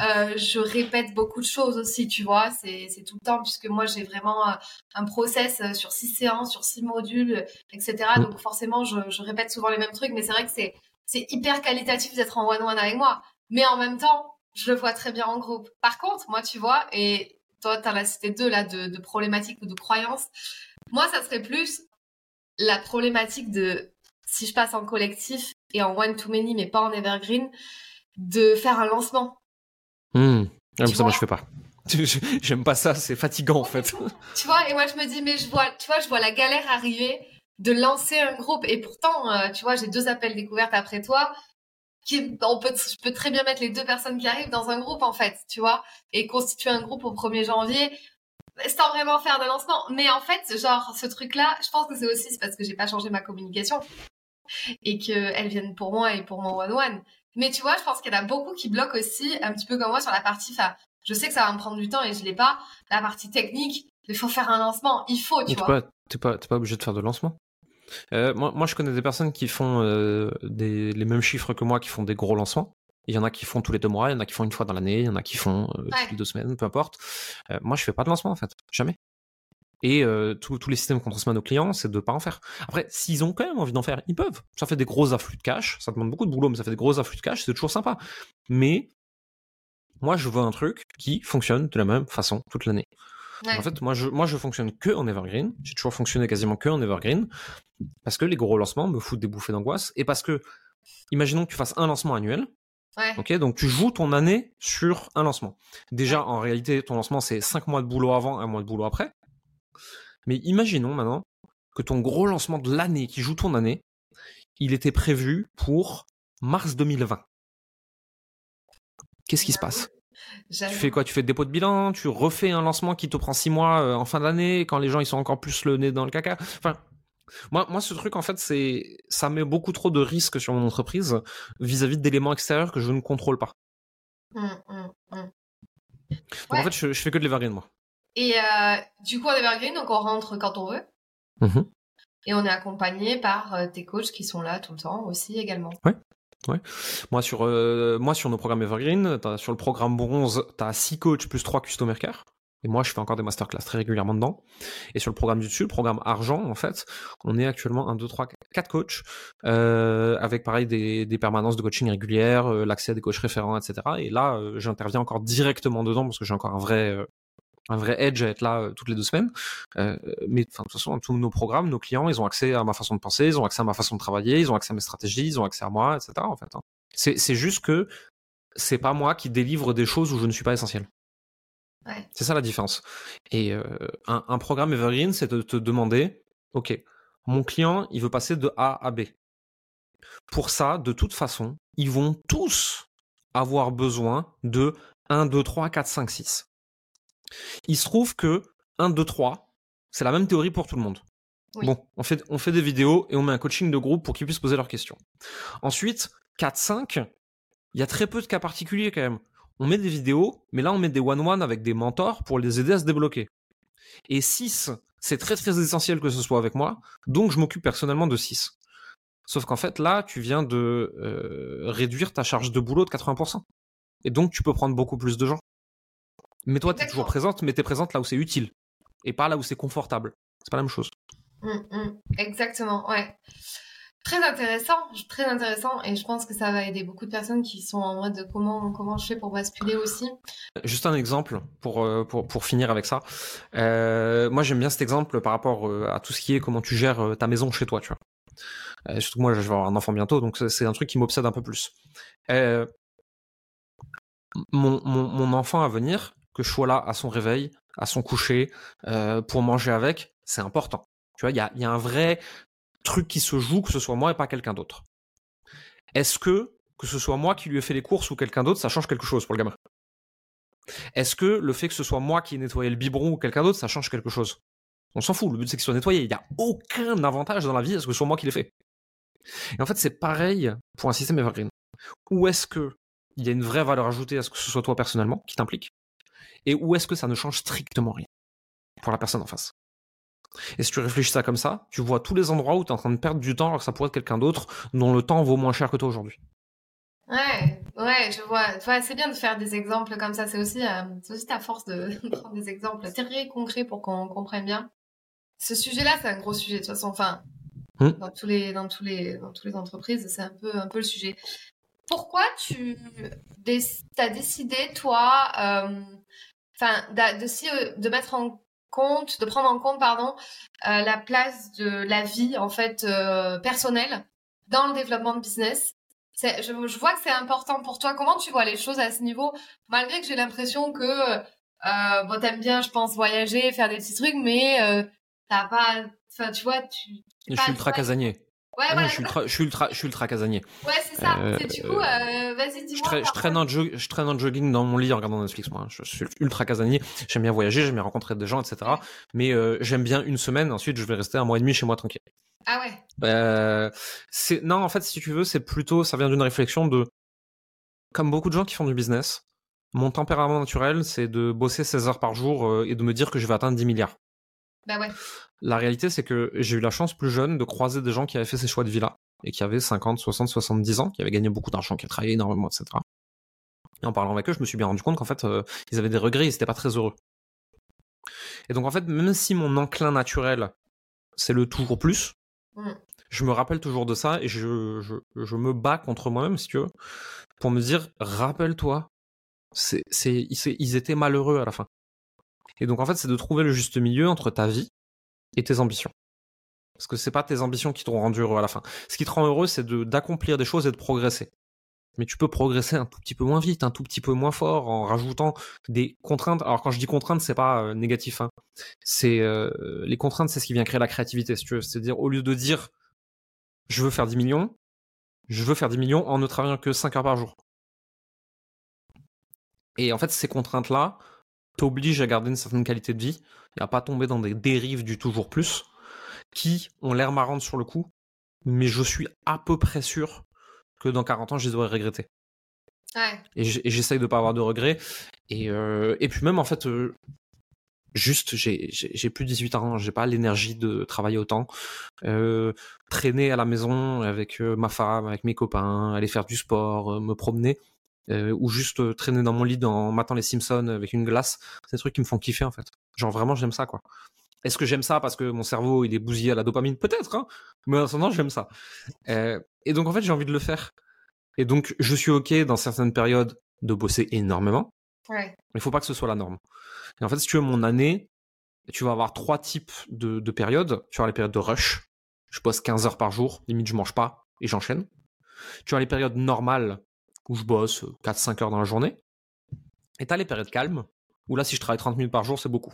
euh, je répète beaucoup de choses aussi, tu vois. C'est, tout le temps puisque moi, j'ai vraiment euh, un process euh, sur six séances, sur six modules, etc. Mmh. Donc forcément, je, je répète souvent les mêmes trucs. Mais c'est vrai que c'est, c'est hyper qualitatif d'être en one-one avec moi. Mais en même temps, je le vois très bien en groupe. Par contre, moi, tu vois, et toi, tu as la cité deux là de, problématiques ou de croyances. Moi, ça serait plus la problématique de si je passe en collectif et en one to many, mais pas en evergreen, de faire un lancement. Mmh. ça, moi, je fais pas. [LAUGHS] J'aime pas ça, c'est fatigant en fait. [LAUGHS] Tu vois, et moi je me dis, mais je vois, tu vois, je vois la galère arriver de lancer un groupe. Et pourtant, euh, tu vois, j'ai deux appels découvertes après toi on peut, je peux très bien mettre les deux personnes qui arrivent dans un groupe en fait, tu vois, et constituer un groupe au 1er janvier. sans vraiment faire de lancement. Mais en fait, genre, ce truc-là, je pense que c'est aussi parce que j'ai pas changé ma communication et qu'elles viennent pour moi et pour mon one-one. Mais tu vois, je pense qu'il y en a beaucoup qui bloquent aussi, un petit peu comme moi, sur la partie, enfin, je sais que ça va me prendre du temps et je l'ai pas, la partie technique, il faut faire un lancement, il faut, tu vois. T'es pas, pas, pas obligé de faire de lancement. Euh, moi, moi, je connais des personnes qui font euh, des, les mêmes chiffres que moi, qui font des gros lancements. Il y en a qui font tous les deux mois, il y en a qui font une fois dans l'année, il y en a qui font euh, toutes les deux semaines, peu importe. Moi, je fais pas de lancement en fait, jamais. Et tous les systèmes qu'on transmet à nos clients, c'est de pas en faire. Après, s'ils ont quand même envie d'en faire, ils peuvent. Ça fait des gros afflux de cash, ça demande beaucoup de boulot, mais ça fait des gros afflux de cash, c'est toujours sympa. Mais moi, je veux un truc qui fonctionne de la même façon toute l'année. En fait, moi je, moi, je fonctionne que en evergreen. J'ai toujours fonctionné quasiment que en evergreen. Parce que les gros lancements me foutent des bouffées d'angoisse. Et parce que, imaginons que tu fasses un lancement annuel. Ok, donc tu joues ton année sur un lancement. Déjà, en réalité, ton lancement, c'est 5 mois de boulot avant, un mois de boulot après. Mais imaginons maintenant que ton gros lancement de l'année qui joue ton année, il était prévu pour mars 2020. Qu'est-ce qui se passe? Tu fais quoi? Tu fais dépôt de bilan? Tu refais un lancement qui te prend six mois euh, en fin d'année quand les gens ils sont encore plus le nez dans le caca? Enfin, moi, moi, ce truc, en fait, c'est, ça met beaucoup trop de risques sur mon entreprise vis-à-vis d'éléments extérieurs que je ne contrôle pas. Mmh, mmh, mmh. En fait, je, fais que de l'evergreen, moi. Et euh, du coup, en evergreen, donc on rentre quand on veut. Et on est accompagné par euh, tes coachs qui sont là tout le temps aussi également. Ouais. Ouais. Moi sur euh, moi sur nos programmes Evergreen, sur le programme bronze, tu as 6 coachs plus 3 customer care. Et moi, je fais encore des masterclass très régulièrement dedans. Et sur le programme du dessus, le programme argent, en fait, on est actuellement 1, 2, 3, 4 coachs, euh, avec pareil des, des, permanences de coaching régulières, euh, l'accès à des coachs référents, etc. Et là, j'interviens encore directement dedans parce que j'ai encore un vrai, un vrai edge à être là euh, toutes les deux semaines. Euh, mais de toute façon, tous nos programmes, nos clients, ils ont accès à ma façon de penser, ils ont accès à ma façon de travailler, ils ont accès à mes stratégies, ils ont accès à moi, etc. En fait, hein. c'est juste que c'est pas moi qui délivre des choses où je ne suis pas essentiel. Ouais. C'est ça la différence. Et euh, un, un, programme Evergreen, c'est de te demander, ok, mon client, il veut passer de A à B. Pour ça, de toute façon, ils vont tous avoir besoin de 1, 2, 3, 4, 5, 6. Il se trouve que 1, 2, 3, c'est la même théorie pour tout le monde. Oui. Bon, on fait, on fait des vidéos et on met un coaching de groupe pour qu'ils puissent poser leurs questions. Ensuite, 4, 5, il y a très peu de cas particuliers quand même. On met des vidéos, mais là on met des one-one avec des mentors pour les aider à se débloquer. Et 6, c'est très très essentiel que ce soit avec moi, donc je m'occupe personnellement de 6. Sauf qu'en fait là, tu viens de euh, réduire ta charge de boulot de 80%. Et donc tu peux prendre beaucoup plus de gens. Mais toi, tu es toujours présente, mais tu es présente là où c'est utile et pas là où c'est confortable. C'est pas la même chose. Mmh, mmh. Exactement, ouais. Très intéressant, très intéressant, et je pense que ça va aider beaucoup de personnes qui sont en mode de comment comment je fais pour basculer aussi. Juste un exemple pour euh, pour, pour finir avec ça. Euh, moi, j'aime bien cet exemple par rapport euh, à tout ce qui est comment tu gères ta maison chez toi, tu vois. surtout moi, je vais avoir un enfant bientôt, donc c'est un truc qui m'obsède un peu plus. Mon, mon, mon enfant à venir, que je sois là à son réveil, à son coucher, euh, pour manger avec, c'est important. Tu vois, il y a, un vrai truc qui se joue, que ce soit moi et pas quelqu'un d'autre. Est-ce que, que ce soit moi qui lui ai fait les courses ou quelqu'un d'autre, ça change quelque chose pour le gamin? Est-ce que le fait que ce soit moi qui ai nettoyé le biberon ou quelqu'un d'autre, ça change quelque chose? On s'en fout, le but c'est qu'il soit nettoyé. Il n'y a aucun avantage dans la vie à ce que ce soit moi qui l'ai fait. Et en fait, c'est pareil pour un système evergreen. Où est-ce que il y a une vraie valeur ajoutée à ce que ce soit toi personnellement qui t'implique? Et où est-ce que ça ne change strictement rien pour la personne en face? Et si tu réfléchis ça comme ça, tu vois tous les endroits où tu es en train de perdre du temps alors que ça pourrait être quelqu'un d'autre dont le temps vaut moins cher que toi aujourd'hui. Ouais, ouais, je vois. c'est bien de faire des exemples comme ça. C'est aussi, euh, aussi ta force [LAUGHS] de prendre des exemples très concrets pour qu'on comprenne bien. Ce sujet-là, c'est un gros sujet de toute façon. Enfin, hmm. dans tous les, dans tous les, dans toutes les entreprises, c'est un peu, un peu le sujet. Pourquoi tu as décidé, toi, euh, enfin, de, euh, de mettre en compte, de prendre en compte, pardon, euh, la place de la vie en fait euh, personnelle dans le développement de business. Je, je, vois que c'est important pour toi. Comment tu vois les choses à ce niveau, malgré que j'ai l'impression que euh, bon, t'aimes bien, je pense, voyager, faire des petits trucs, mais euh, t'as pas, enfin, tu vois, tu. Je suis ultra casanier. Ouais, ah je, suis ultra, je, suis ultra, je suis ultra casanier. Ouais, c'est ça. Euh, du coup, euh, vas-y, dis-moi. Je, traîne en je traîne en jogging dans mon lit en regardant Netflix, moi. Je suis ultra casanier. J'aime bien voyager, j'aime bien rencontrer des gens, etc. Mais euh, j'aime bien une semaine. Ensuite, je vais rester un mois et demi chez moi tranquille. Ah ouais. Euh, c'est non, en fait, si tu veux, c'est plutôt, ça vient d'une réflexion de, comme beaucoup de gens qui font du business, mon tempérament naturel, c'est de bosser 16 heures par jour et de me dire que je vais atteindre 10 milliards. Bah ouais. La réalité, c'est que j'ai eu la chance plus jeune de croiser des gens qui avaient fait ces choix de vie-là et qui avaient 50, 60, 70 ans, qui avaient gagné beaucoup d'argent, qui avaient travaillé énormément, etc. Et en parlant avec eux, je me suis bien rendu compte qu'en fait, euh, ils avaient des regrets, ils n'étaient pas très heureux. Et donc en fait, même si mon enclin naturel, c'est le toujours plus, mm. je me rappelle toujours de ça et je, je, je me bats contre moi-même, si tu veux, pour me dire, rappelle-toi, c'est, ils étaient malheureux à la fin. Et donc en fait, c'est de trouver le juste milieu entre ta vie et tes ambitions. Parce que c'est pas tes ambitions qui t'ont rendu heureux à la fin. Ce qui te rend heureux, c'est d'accomplir des choses et de progresser. Mais tu peux progresser un tout petit peu moins vite, un tout petit peu moins fort, en rajoutant des contraintes. Alors quand je dis contraintes, c'est pas euh, négatif. Hein. C'est euh, les contraintes, c'est ce qui vient créer la créativité. Si c'est-à-dire au lieu de dire je veux faire 10 millions, je veux faire 10 millions en ne travaillant que 5 heures par jour. Et en fait, ces contraintes-là t'obligent à garder une certaine qualité de vie et à pas tomber dans des dérives du toujours plus qui ont l'air marrantes sur le coup, mais je suis à peu près sûr que dans 40 ans, je les aurais regrettés. Ouais. Et j'essaye de pas avoir de regrets. Et, euh, et puis même, en fait, euh, juste, j'ai plus 18 ans, j'ai pas l'énergie de travailler autant. Euh, traîner à la maison avec ma femme, avec mes copains, aller faire du sport, me promener, ou juste traîner dans mon lit en matant les Simpsons avec une glace, c'est des trucs qui me font kiffer, en fait. Genre, vraiment, j'aime ça, quoi. Est-ce que j'aime ça parce que mon cerveau il est bousillé à la dopamine? Peut-être, hein mais en moment j'aime ça. Euh, et donc en fait j'ai envie de le faire. Et donc je suis ok dans certaines périodes de bosser énormément. Ouais. Mais il faut pas que ce soit la norme. Et en fait si tu veux mon année, tu vas avoir trois types de, de périodes. Tu as les périodes de rush. Je bosse 15 heures par jour, limite je mange pas et j'enchaîne. Tu as les périodes normales où je bosse 4-5 heures dans la journée. Et tu as les périodes calmes où là si je travaille 30 minutes par jour c'est beaucoup.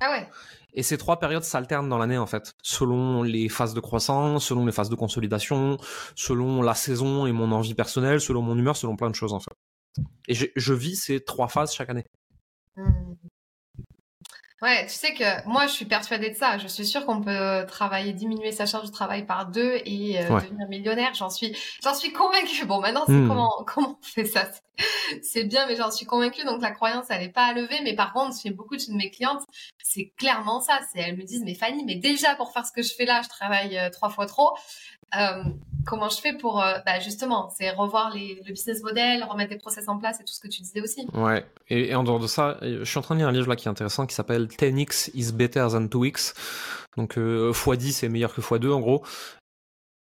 Ah ouais. Et ces trois périodes s'alternent dans l'année en fait, selon les phases de croissance, selon les phases de consolidation, selon la saison et mon envie personnelle, selon mon humeur, selon plein de choses en fait. Et je, vis ces trois phases chaque année. Mmh. Ouais, tu sais que moi, je suis persuadée de ça. Je suis sûre qu'on peut travailler, diminuer sa charge de travail par deux et euh, devenir millionnaire. J'en suis, j'en suis convaincue. Bon, maintenant, c'est hmm. comment, [LAUGHS] comment on fait ça? C'est bien, mais j'en suis convaincue. Donc la croyance, elle n'est pas à lever. Mais par contre, chez beaucoup de mes clientes, c'est clairement ça. C'est elles me disent, mais Fanny, mais déjà pour faire ce que je fais là, je travaille euh, trois fois trop. Euh, comment je fais pour euh, bah justement c'est revoir les, le business model remettre des process en place et tout ce que tu disais aussi. Ouais. Et, en dehors de ça je suis en train de lire un livre là qui est intéressant qui s'appelle 10x is better than 2x donc euh, x10 est meilleur que x2 en gros.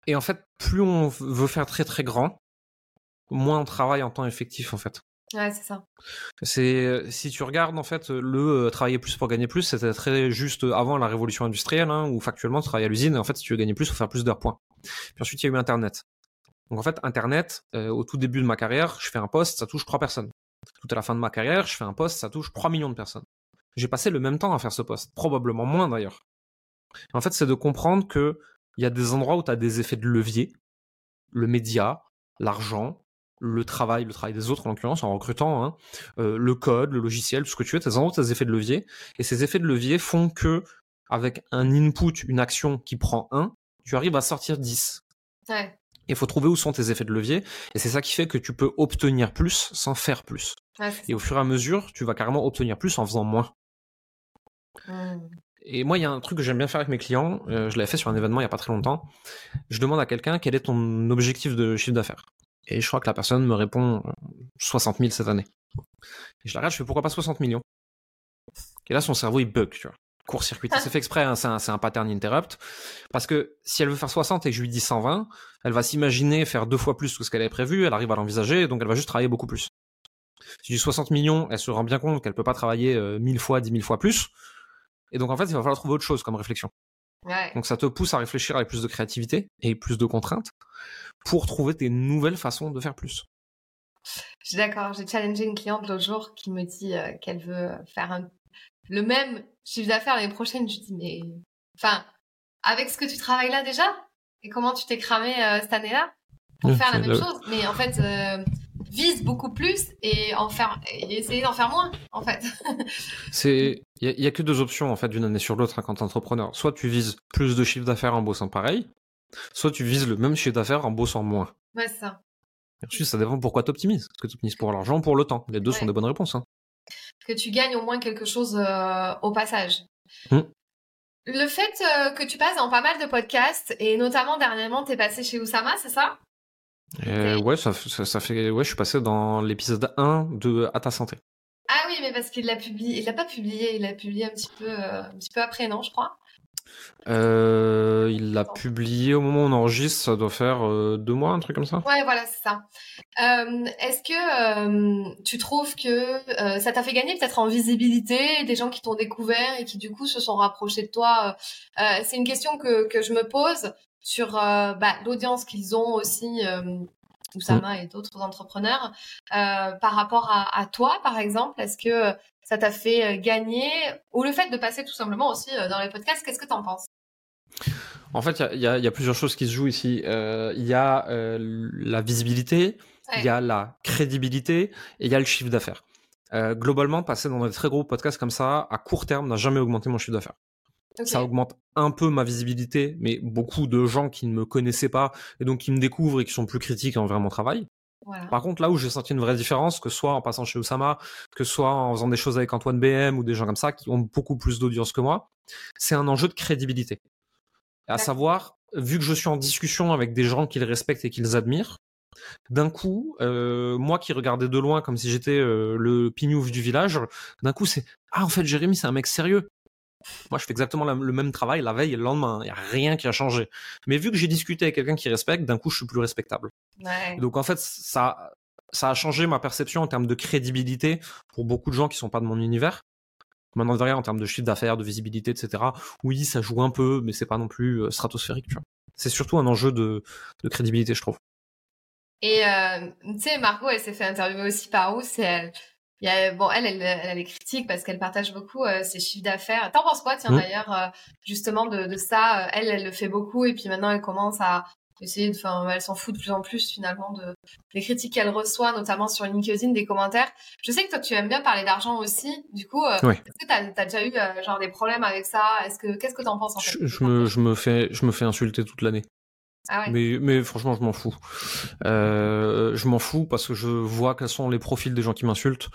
Et en fait plus on veut faire très très grand moins on travaille en temps effectif en fait. Ouais, c'est ça. C'est si tu regardes en fait le travailler plus pour gagner plus, c'était très juste avant la révolution industrielle hein, où factuellement tu travailles à l'usine et en fait si tu veux gagner plus, il faut faire plus d'heures points. Puis ensuite, il y a eu Internet. Donc en fait, Internet, euh, au tout début de ma carrière, je fais un poste, ça touche trois personnes. Tout à la fin de ma carrière, je fais un poste, ça touche 3 millions de personnes. J'ai passé le même temps à faire ce poste, probablement moins d'ailleurs. En fait, c'est de comprendre que il y a des endroits où tu as des effets de levier, le média, l'argent, le travail, le travail des autres en l'occurrence, en recrutant, hein, euh, le code, le logiciel, tout ce que tu veux, tu as des endroits où tu as des effets de levier, et ces effets de levier font que, avec un input, une action qui prend 1, tu arrives à sortir 10. Ouais. Il faut trouver où sont tes effets de levier, et c'est ça qui fait que tu peux obtenir plus sans faire plus. et au fur et à mesure, tu vas carrément obtenir plus en faisant moins. Mmh. Et moi, il y a un truc que j'aime bien faire avec mes clients, euh, je l'avais fait sur un événement il n'y a pas très longtemps. Je demande à quelqu'un quel est ton objectif de chiffre d'affaires. Et je crois que la personne me répond 60 euh, 000 cette année. Et je la regarde, je fais pourquoi pas 60 millions Et là, son cerveau, il bug, tu vois court-circuité. c'est fait exprès, hein, c'est un, pattern interrupt. Parce que si elle veut faire 60 et que je lui dis 120, elle va s'imaginer faire deux fois plus que ce qu'elle avait prévu, elle arrive à l'envisager, donc elle va juste travailler beaucoup plus. Si je dis 60 millions, elle se rend bien compte qu'elle peut pas travailler euh, 1000 fois, 10 000 fois plus. Et donc en fait, il va falloir trouver autre chose comme réflexion. Donc ça te pousse à réfléchir avec plus de créativité et plus de contraintes pour trouver des nouvelles façons de faire plus. Je suis d'accord. J'ai challengé une cliente l'autre jour qui me dit euh, qu'elle veut faire un le même chiffre d'affaires l'année prochaine. Je dis, mais, enfin, avec ce que tu travailles là déjà, Et comment tu t'es cramé cette année-là pour faire la même chose Mais en fait, vise beaucoup plus et en faire et essayer d'en faire moins en fait. [LAUGHS] c'est il y, a que deux options en fait d'une année sur l'autre hein, quand entrepreneur. Soit tu vises plus de chiffre d'affaires en bossant pareil, soit tu vises le même chiffre d'affaires en bossant moins. Ouais, c'est ça. ensuite, ça dépend pourquoi tu optimises. Est-ce que tu optimises pour l'argent ou pour le temps Les deux sont des bonnes réponses. Hein. Que tu gagnes au moins quelque chose euh, au passage. Mmh. Le fait euh, que tu passes dans pas mal de podcasts, et notamment dernièrement, tu es passé chez Oussama, c'est ça? Euh, ouais, ça, ça, fait. Ouais, je suis passé dans l'épisode 1 de À ta santé. Ah oui, mais parce qu'il l'a publié. Il l'a pas publié, il l'a publié un petit peu, euh, un petit peu après, non, je crois? Euh, il l'a publié au moment où on enregistre, ça doit faire deux mois, un truc comme ça. Ouais, voilà, c'est ça. Est-ce que tu trouves que ça t'a fait gagner peut-être en visibilité des gens qui t'ont découvert et qui du coup se sont rapprochés de toi? C'est une question que, que je me pose sur euh, bah, l'audience qu'ils ont aussi, euh, Oussama mm. et d'autres entrepreneurs, euh, par rapport à, toi, par exemple Est-ce que ça t'a fait gagner Ou le fait de passer tout simplement aussi dans les podcasts, qu'est-ce que tu en penses? En fait, il y, a, plusieurs choses qui se jouent ici. Il y a la visibilité, il y a la crédibilité et il y a le chiffre d'affaires. globalement, passer dans des très gros podcasts comme ça, à court terme, n'a jamais augmenté mon chiffre d'affaires. Ça augmente un peu ma visibilité, mais beaucoup de gens qui ne me connaissaient pas et donc qui me découvrent et qui sont plus critiques envers mon travail. Par contre, là où j'ai senti une vraie différence, que ce soit en passant chez Oussama, que ce soit en faisant des choses avec Antoine BM ou des gens comme ça qui ont beaucoup plus d'audience que moi, c'est un enjeu de crédibilité. À savoir, vu que je suis en discussion avec des gens qu'ils respectent et qu'ils admirent, d'un coup, euh, moi qui regardais de loin comme si j'étais euh, le pignouf du village, d'un coup c'est ah en fait Jérémy c'est un mec sérieux. Moi, je fais exactement le même travail la veille et le lendemain. Il n'y a rien qui a changé. Mais vu que j'ai discuté avec quelqu'un qui respecte, d'un coup, je suis plus respectable. Donc, en fait, ça, ça a changé ma perception en termes de crédibilité pour beaucoup de gens qui sont pas de mon univers. Maintenant, derrière, en termes de chiffre d'affaires, de visibilité, etc. Oui, ça joue un peu, mais c'est pas non plus euh, stratosphérique. C'est surtout un enjeu de, crédibilité, je trouve. Et euh, tu sais, Margot, elle s'est fait interviewer aussi par où C'est il y a, bon, elle, elle, elle a les critiques parce qu'elle partage beaucoup euh, ses chiffres d'affaires. T'en penses quoi, tiens, mmh. d'ailleurs, euh, justement, de, de ça euh, Elle, elle le fait beaucoup et puis maintenant, elle commence à essayer de, enfin, elle s'en fout de plus en plus, finalement, de, des critiques qu'elle reçoit, notamment sur LinkedIn, des commentaires. Je sais que toi, tu aimes bien parler d'argent aussi. Du coup, est-ce que t'as as déjà eu, genre, des problèmes avec ça? Est-ce que, qu'est-ce que t'en penses, en fait? Je, me, je me fais, je me fais insulter toute l'année. Ah mais, mais franchement, je m'en fous. Euh, je m'en fous parce que je vois quels sont les profils des gens qui m'insultent.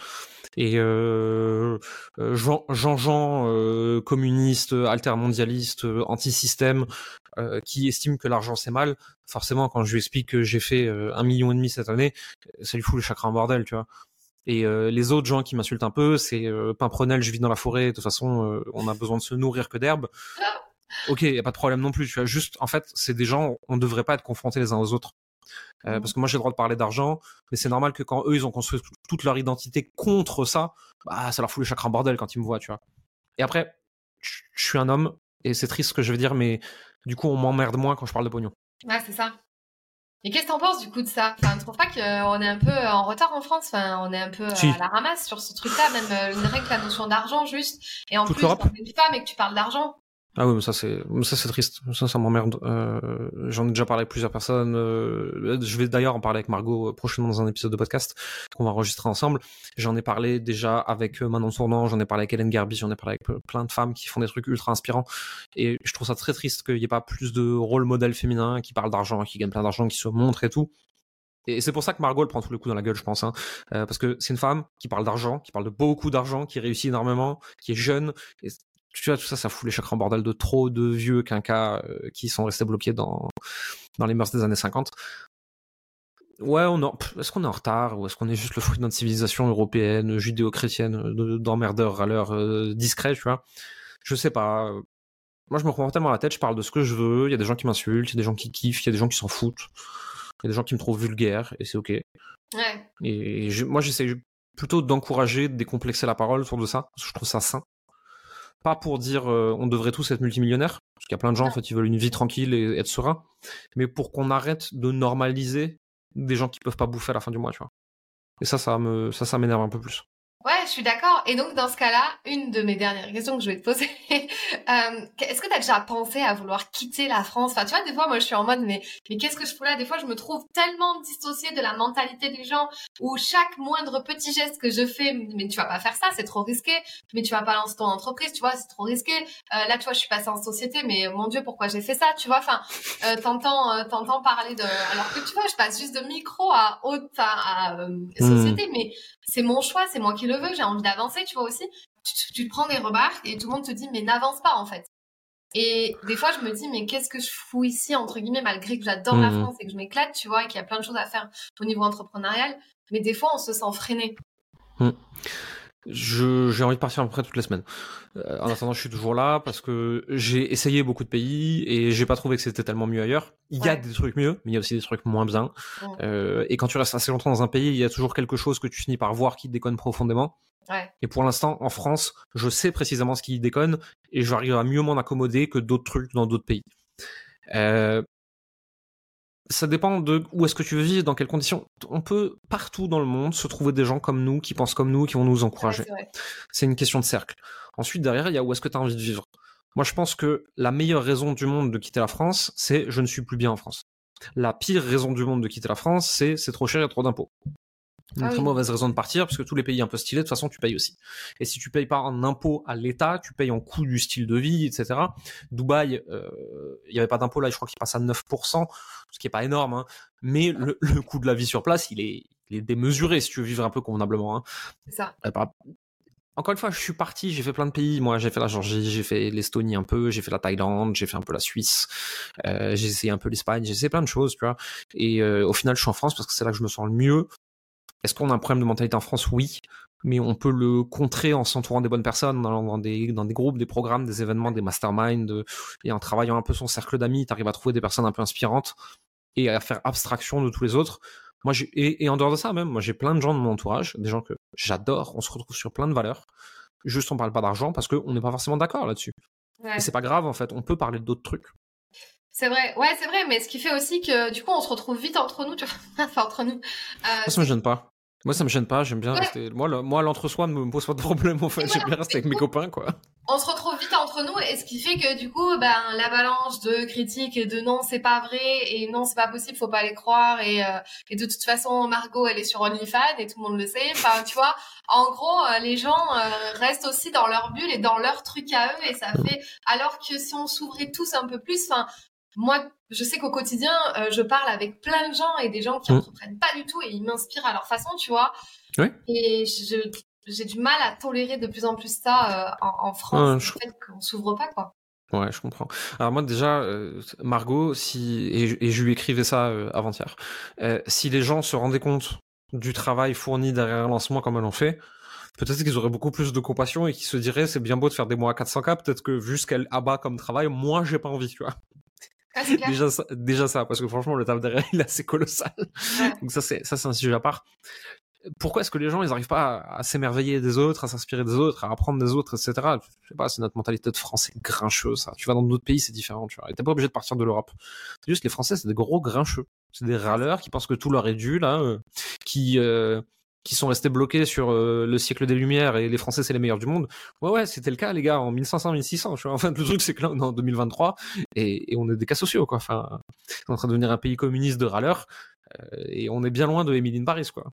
Et euh, euh Jean Jean, euh, communiste, altermondialiste, anti-système, qui estime que l'argent c'est mal, forcément, quand je lui explique que j'ai fait un million et demi cette année, ça lui fout le chakra en bordel, tu vois. Et les autres gens qui m'insultent un peu, c'est euh, Pimprenel, je vis dans la forêt, de toute façon, on a besoin de se nourrir que d'herbe. Ok, y a pas de problème non plus. Tu vois, juste, en fait, c'est des gens, on ne devrait pas être confrontés les uns aux autres. Euh, parce que moi j'ai le droit de parler d'argent, mais c'est normal que quand eux ils ont construit toute leur identité contre ça, bah ça leur fout le chakra en bordel quand ils me voient, tu vois. Et après, je suis un homme et c'est triste ce que je veux dire, mais du coup on m'emmerde moins quand je parle de pognon. Ouais, c'est ça. Et qu'est-ce que t'en penses du coup de ça? Enfin, tu trouves pas qu'on est un peu en retard en France? Enfin, on est un peu à la ramasse sur ce truc-là, même euh, que la notion d'argent juste. Et en plus, quand t'es une femme et que tu parles d'argent, ah oui, mais ça c'est ça c'est triste. Ça ça m'emmerde. Euh, J'en ai déjà parlé avec plusieurs personnes. Euh, je vais d'ailleurs en parler avec Margot euh, prochainement dans un épisode de podcast qu'on va enregistrer ensemble. J'en ai parlé déjà avec euh, Manon Tournant, j'en ai parlé avec Hélène Garbi, j'en ai parlé avec plein de femmes qui font des trucs ultra inspirants. Et je trouve ça très triste qu'il n'y ait pas plus de rôle modèle féminin qui parlent d'argent, qui gagnent plein d'argent, qui se montrent et tout. Et c'est pour ça que Margot elle prend tout le coup dans la gueule, je pense, hein. euh, parce que c'est une femme qui parle d'argent, qui parle de beaucoup d'argent, qui réussit énormément, qui est jeune. Tu vois, tout ça, ça fout les chakras en bordel de trop de vieux quinquas euh, qui sont restés bloqués dans, dans les mœurs des années 50. Ouais, on est-ce qu'on est en retard ou est-ce qu'on est juste le fruit d'une civilisation européenne, judéo-chrétienne, d'emmerdeurs à l'heure euh, discret, tu vois? Je sais pas. Moi, je me prends tellement la tête, je parle de ce que je veux, il y a des gens qui m'insultent, il y a des gens qui kiffent, il y a des gens qui s'en foutent, il y a des gens qui me trouvent vulgaire, et c'est ok. Ouais. Et moi, j'essaie plutôt d'encourager, de décomplexer la parole autour de ça, parce que je trouve ça sain pas pour dire euh, on devrait tous être multimillionnaires, parce qu'il y a plein de gens en fait qui veulent une vie tranquille et être serein, mais pour qu'on arrête de normaliser des gens qui peuvent pas bouffer à la fin du mois, tu vois. Et ça, ça me, ça, ça m'énerve un peu plus. Ouais, je suis d'accord. Et donc, dans ce cas-là, une de mes dernières questions que je vais te poser, [LAUGHS] euh, est-ce que tu as déjà pensé à vouloir quitter la France? Enfin, tu vois, des fois, moi, je suis en mode, mais, mais qu'est-ce que je fous là? Des fois, je me trouve tellement dissociée de la mentalité des gens où chaque moindre petit geste que je fais, mais tu vas pas faire ça, c'est trop risqué. Mais tu vas pas lancer ton entreprise, tu vois, c'est trop risqué. Euh, là, tu vois, je suis passée en société, mais mon Dieu, pourquoi j'ai fait ça? Tu vois, enfin, euh, t'entends, euh, t'entends parler de... Alors que tu vois, je passe juste de micro à haute, à, euh, hmm. société, mais c'est mon choix, c'est moi qui le veux, j'ai envie d'avancer, tu vois aussi. Tu, te prends des remarques et tout le monde te dit mais n'avance pas en fait. Et des fois je me dis mais qu'est-ce que je fous ici entre guillemets malgré que j'adore la mmh. France et que je m'éclate, tu vois, et qu'il y a plein de choses à faire au niveau entrepreneurial, mais des fois on se sent freiné. Mmh. J'ai envie de partir à peu près toutes les semaines. Euh, en attendant, je suis toujours là parce que j'ai essayé beaucoup de pays et j'ai pas trouvé que c'était tellement mieux ailleurs. Il y a des trucs mieux, mais il y a aussi des trucs moins bien. Euh, et quand tu restes assez longtemps dans un pays, il y a toujours quelque chose que tu finis par voir qui te déconne profondément. Et pour l'instant, en France, je sais précisément ce qui déconne et j'arrive à mieux m'en accommoder que d'autres trucs dans d'autres pays. Euh, ça dépend de où est-ce que tu veux vivre, dans quelles conditions. On peut partout dans le monde se trouver des gens comme nous, qui pensent comme nous, qui vont nous encourager. c'est une question de cercle. Ensuite, derrière, il y a où est-ce que tu as envie de vivre. Moi, je pense que la meilleure raison du monde de quitter la France, c'est je ne suis plus bien en France. La pire raison du monde de quitter la France, c'est c'est trop cher, il y a trop d'impôts. Une ah très mauvaise raison de partir, parce que tous les pays un peu stylés, de toute façon, tu payes aussi. Et si tu payes pas en impôt à l'État, tu payes en coût du style de vie, etc. Dubaï, euh, il n'y avait pas d'impôt là, je crois qu'il passe à 9%, ce qui est pas énorme, hein. mais le, coût de la vie sur place, il est, il est démesuré si tu veux vivre un peu convenablement. Hein. C'est ça. Euh, encore une fois, je suis parti, j'ai fait plein de pays. Moi, j'ai fait la Georgie, j'ai fait l'Estonie un peu, j'ai fait la Thaïlande, j'ai fait un peu la Suisse, euh, j'ai essayé un peu l'Espagne, j'ai essayé plein de choses, tu vois. Et au final, je suis en France parce que c'est là que je me sens le mieux. Est-ce qu'on a un problème de mentalité en France? Oui, mais on peut le contrer en s'entourant des bonnes personnes, dans des, dans des groupes, des programmes, des événements, des masterminds, et en travaillant un peu son cercle d'amis, tu arrives à trouver des personnes un peu inspirantes et à faire abstraction de tous les autres. Moi, et, et en dehors de ça même, moi j'ai plein de gens de mon entourage, des gens que j'adore, on se retrouve sur plein de valeurs. Juste on parle pas d'argent parce qu'on n'est pas forcément d'accord là-dessus. Et c'est pas grave en fait, on peut parler d'autres trucs. C'est vrai, ouais, c'est vrai, mais ce qui fait aussi que du coup on se retrouve vite entre nous, tu vois, [LAUGHS] enfin entre nous. Euh, ça me gêne pas. Moi, ça me gêne pas, j'aime bien rester. Moi, moi l'entre-soi ne me pose pas de problème, en fait. J'aime bien rester avec mes copains, quoi. On se retrouve vite entre nous, et ce qui fait que, du coup, ben, l'avalanche de critiques et de non, c'est pas vrai, et non, c'est pas possible, faut pas les croire, et, euh, et de toute façon, Margot, elle est sur OnlyFans, et tout le monde le sait. Enfin, tu vois, en gros, euh, les gens euh, restent aussi dans leur bulle et dans leur truc à eux, et ça mm. fait, alors que si on s'ouvrait tous un peu plus, enfin, moi, je sais qu'au quotidien, euh, je parle avec plein de gens et des gens qui n'entreprennent mm. pas du tout et ils m'inspirent à leur façon, tu vois. Oui. Et j'ai du mal à tolérer de plus en plus ça euh, en, France, le fait qu'on s'ouvre pas, quoi. Ouais, je comprends. Alors moi déjà, euh, Margot, si et, je lui écrivais ça avant-hier, si les gens se rendaient compte du travail fourni derrière un lancement comme elle en fait, peut-être qu'ils auraient beaucoup plus de compassion et qu'ils se diraient c'est bien beau de faire des mois à 400K, peut-être que vu ce qu'elle abat comme travail, moi j'ai pas envie, tu vois. Ah, déjà, ça, déjà ça, parce que franchement, le taf derrière, il est assez colossal. Donc ça, c'est ça, c'est un sujet à part. Pourquoi est-ce que les gens, ils n'arrivent pas à, s'émerveiller des autres, à s'inspirer des autres, à apprendre des autres, etc. Je sais pas, c'est notre mentalité de français grincheux, ça. Tu vas dans d'autres pays, c'est différent, tu vois. Et t'es pas obligé de partir de l'Europe. C'est juste les Français, c'est des gros grincheux. C'est des râleurs qui pensent que tout leur est dû, là, euh, qui, euh, qui sont restés bloqués sur euh, le siècle des Lumières et les Français c'est les meilleurs du monde. Ouais ouais, c'était le cas les gars en 1500 1600, tu vois. Enfin le truc c'est que là on est en 2023 et, et, on est des cas sociaux quoi. Enfin, on est en train de devenir un pays communiste de râleurs euh, et on est bien loin de Emily Paris quoi.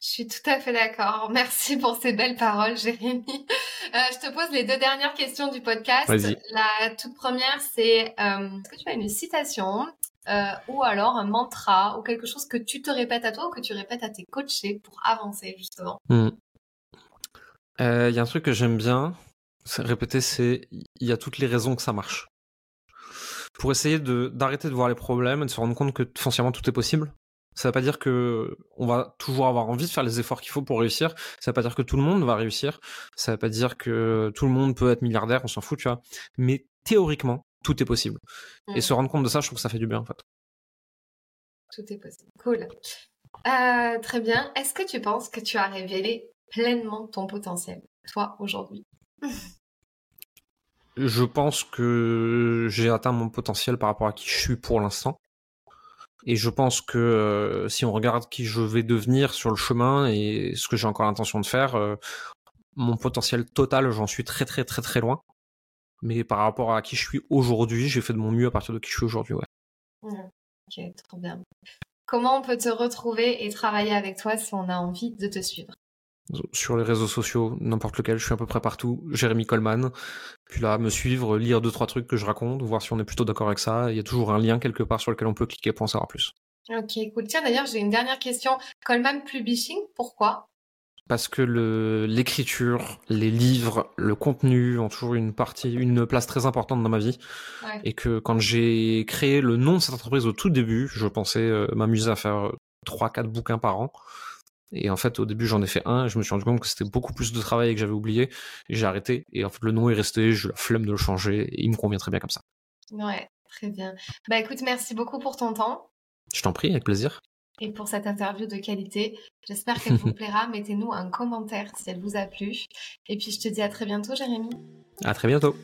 Je suis tout à fait d'accord. Merci pour ces belles paroles, Jérémy. Euh, je te pose les deux dernières questions du podcast. La toute première, c'est est-ce que tu as une citation euh, ou alors un mantra ou quelque chose que tu te répètes à toi ou que tu répètes à tes coachés pour avancer justement hmm. euh, Il y a un truc que j'aime bien répéter, c'est il y a toutes les raisons que ça marche. Pour essayer d'arrêter de, voir les problèmes et de se rendre compte que foncièrement tout est possible. Ça veut pas dire que on va toujours avoir envie de faire les efforts qu'il faut pour réussir. Ça veut pas dire que tout le monde va réussir. Ça veut pas dire que tout le monde peut être milliardaire, on s'en fout, tu vois. Mais théoriquement, tout est possible. Et se rendre compte de ça, je trouve que ça fait du bien en fait. Tout est possible. Cool. Euh, très bien. Est-ce que tu penses que tu as révélé pleinement ton potentiel, toi, aujourd'hui? [LAUGHS] Je pense que j'ai atteint mon potentiel par rapport à qui je suis pour l'instant. Et je pense que euh, si on regarde qui je vais devenir sur le chemin et ce que j'ai encore l'intention de faire, euh, mon potentiel total, j'en suis très très très très loin. Mais par rapport à qui je suis aujourd'hui, j'ai fait de mon mieux à partir de qui je suis aujourd'hui, ouais. Mmh. Ok, trop bien. Comment on peut te retrouver et travailler avec toi si on a envie de te suivre? Sur les réseaux sociaux, n'importe lequel, je suis à peu près partout. Jérémy Coleman. Puis là, me suivre, lire deux, trois trucs que je raconte, voir si on est plutôt d'accord avec ça. Il y a toujours un lien quelque part sur lequel on peut cliquer pour en savoir plus. Ok, cool. Tiens, d'ailleurs, j'ai une dernière question. Coleman Publishing, pourquoi? Parce que l'écriture, les livres, le contenu ont toujours une partie, une place très importante dans ma vie, et que quand j'ai créé le nom de cette entreprise au tout début, je pensais euh, m'amuser à faire trois, quatre bouquins par an, et en fait, au début, j'en ai fait un. Et je me suis rendu compte que c'était beaucoup plus de travail et que j'avais oublié. Et j'ai arrêté. Et en fait, le nom est resté. J'ai la flemme de le changer. Et il me convient très bien comme ça. Ouais, très bien. Bah écoute, merci beaucoup pour ton temps. Je t'en prie, avec plaisir. Et pour cette interview de qualité. J'espère qu'elle vous [LAUGHS] plaira. Mettez-nous un commentaire si elle vous a plu. Et puis, je te dis à très bientôt, Jérémy. À très bientôt.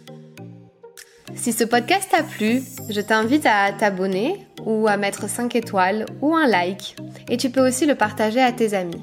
Si ce podcast t'a plu, je t'invite à t'abonner ou à mettre 5 étoiles ou un like. Et tu peux aussi le partager à tes amis.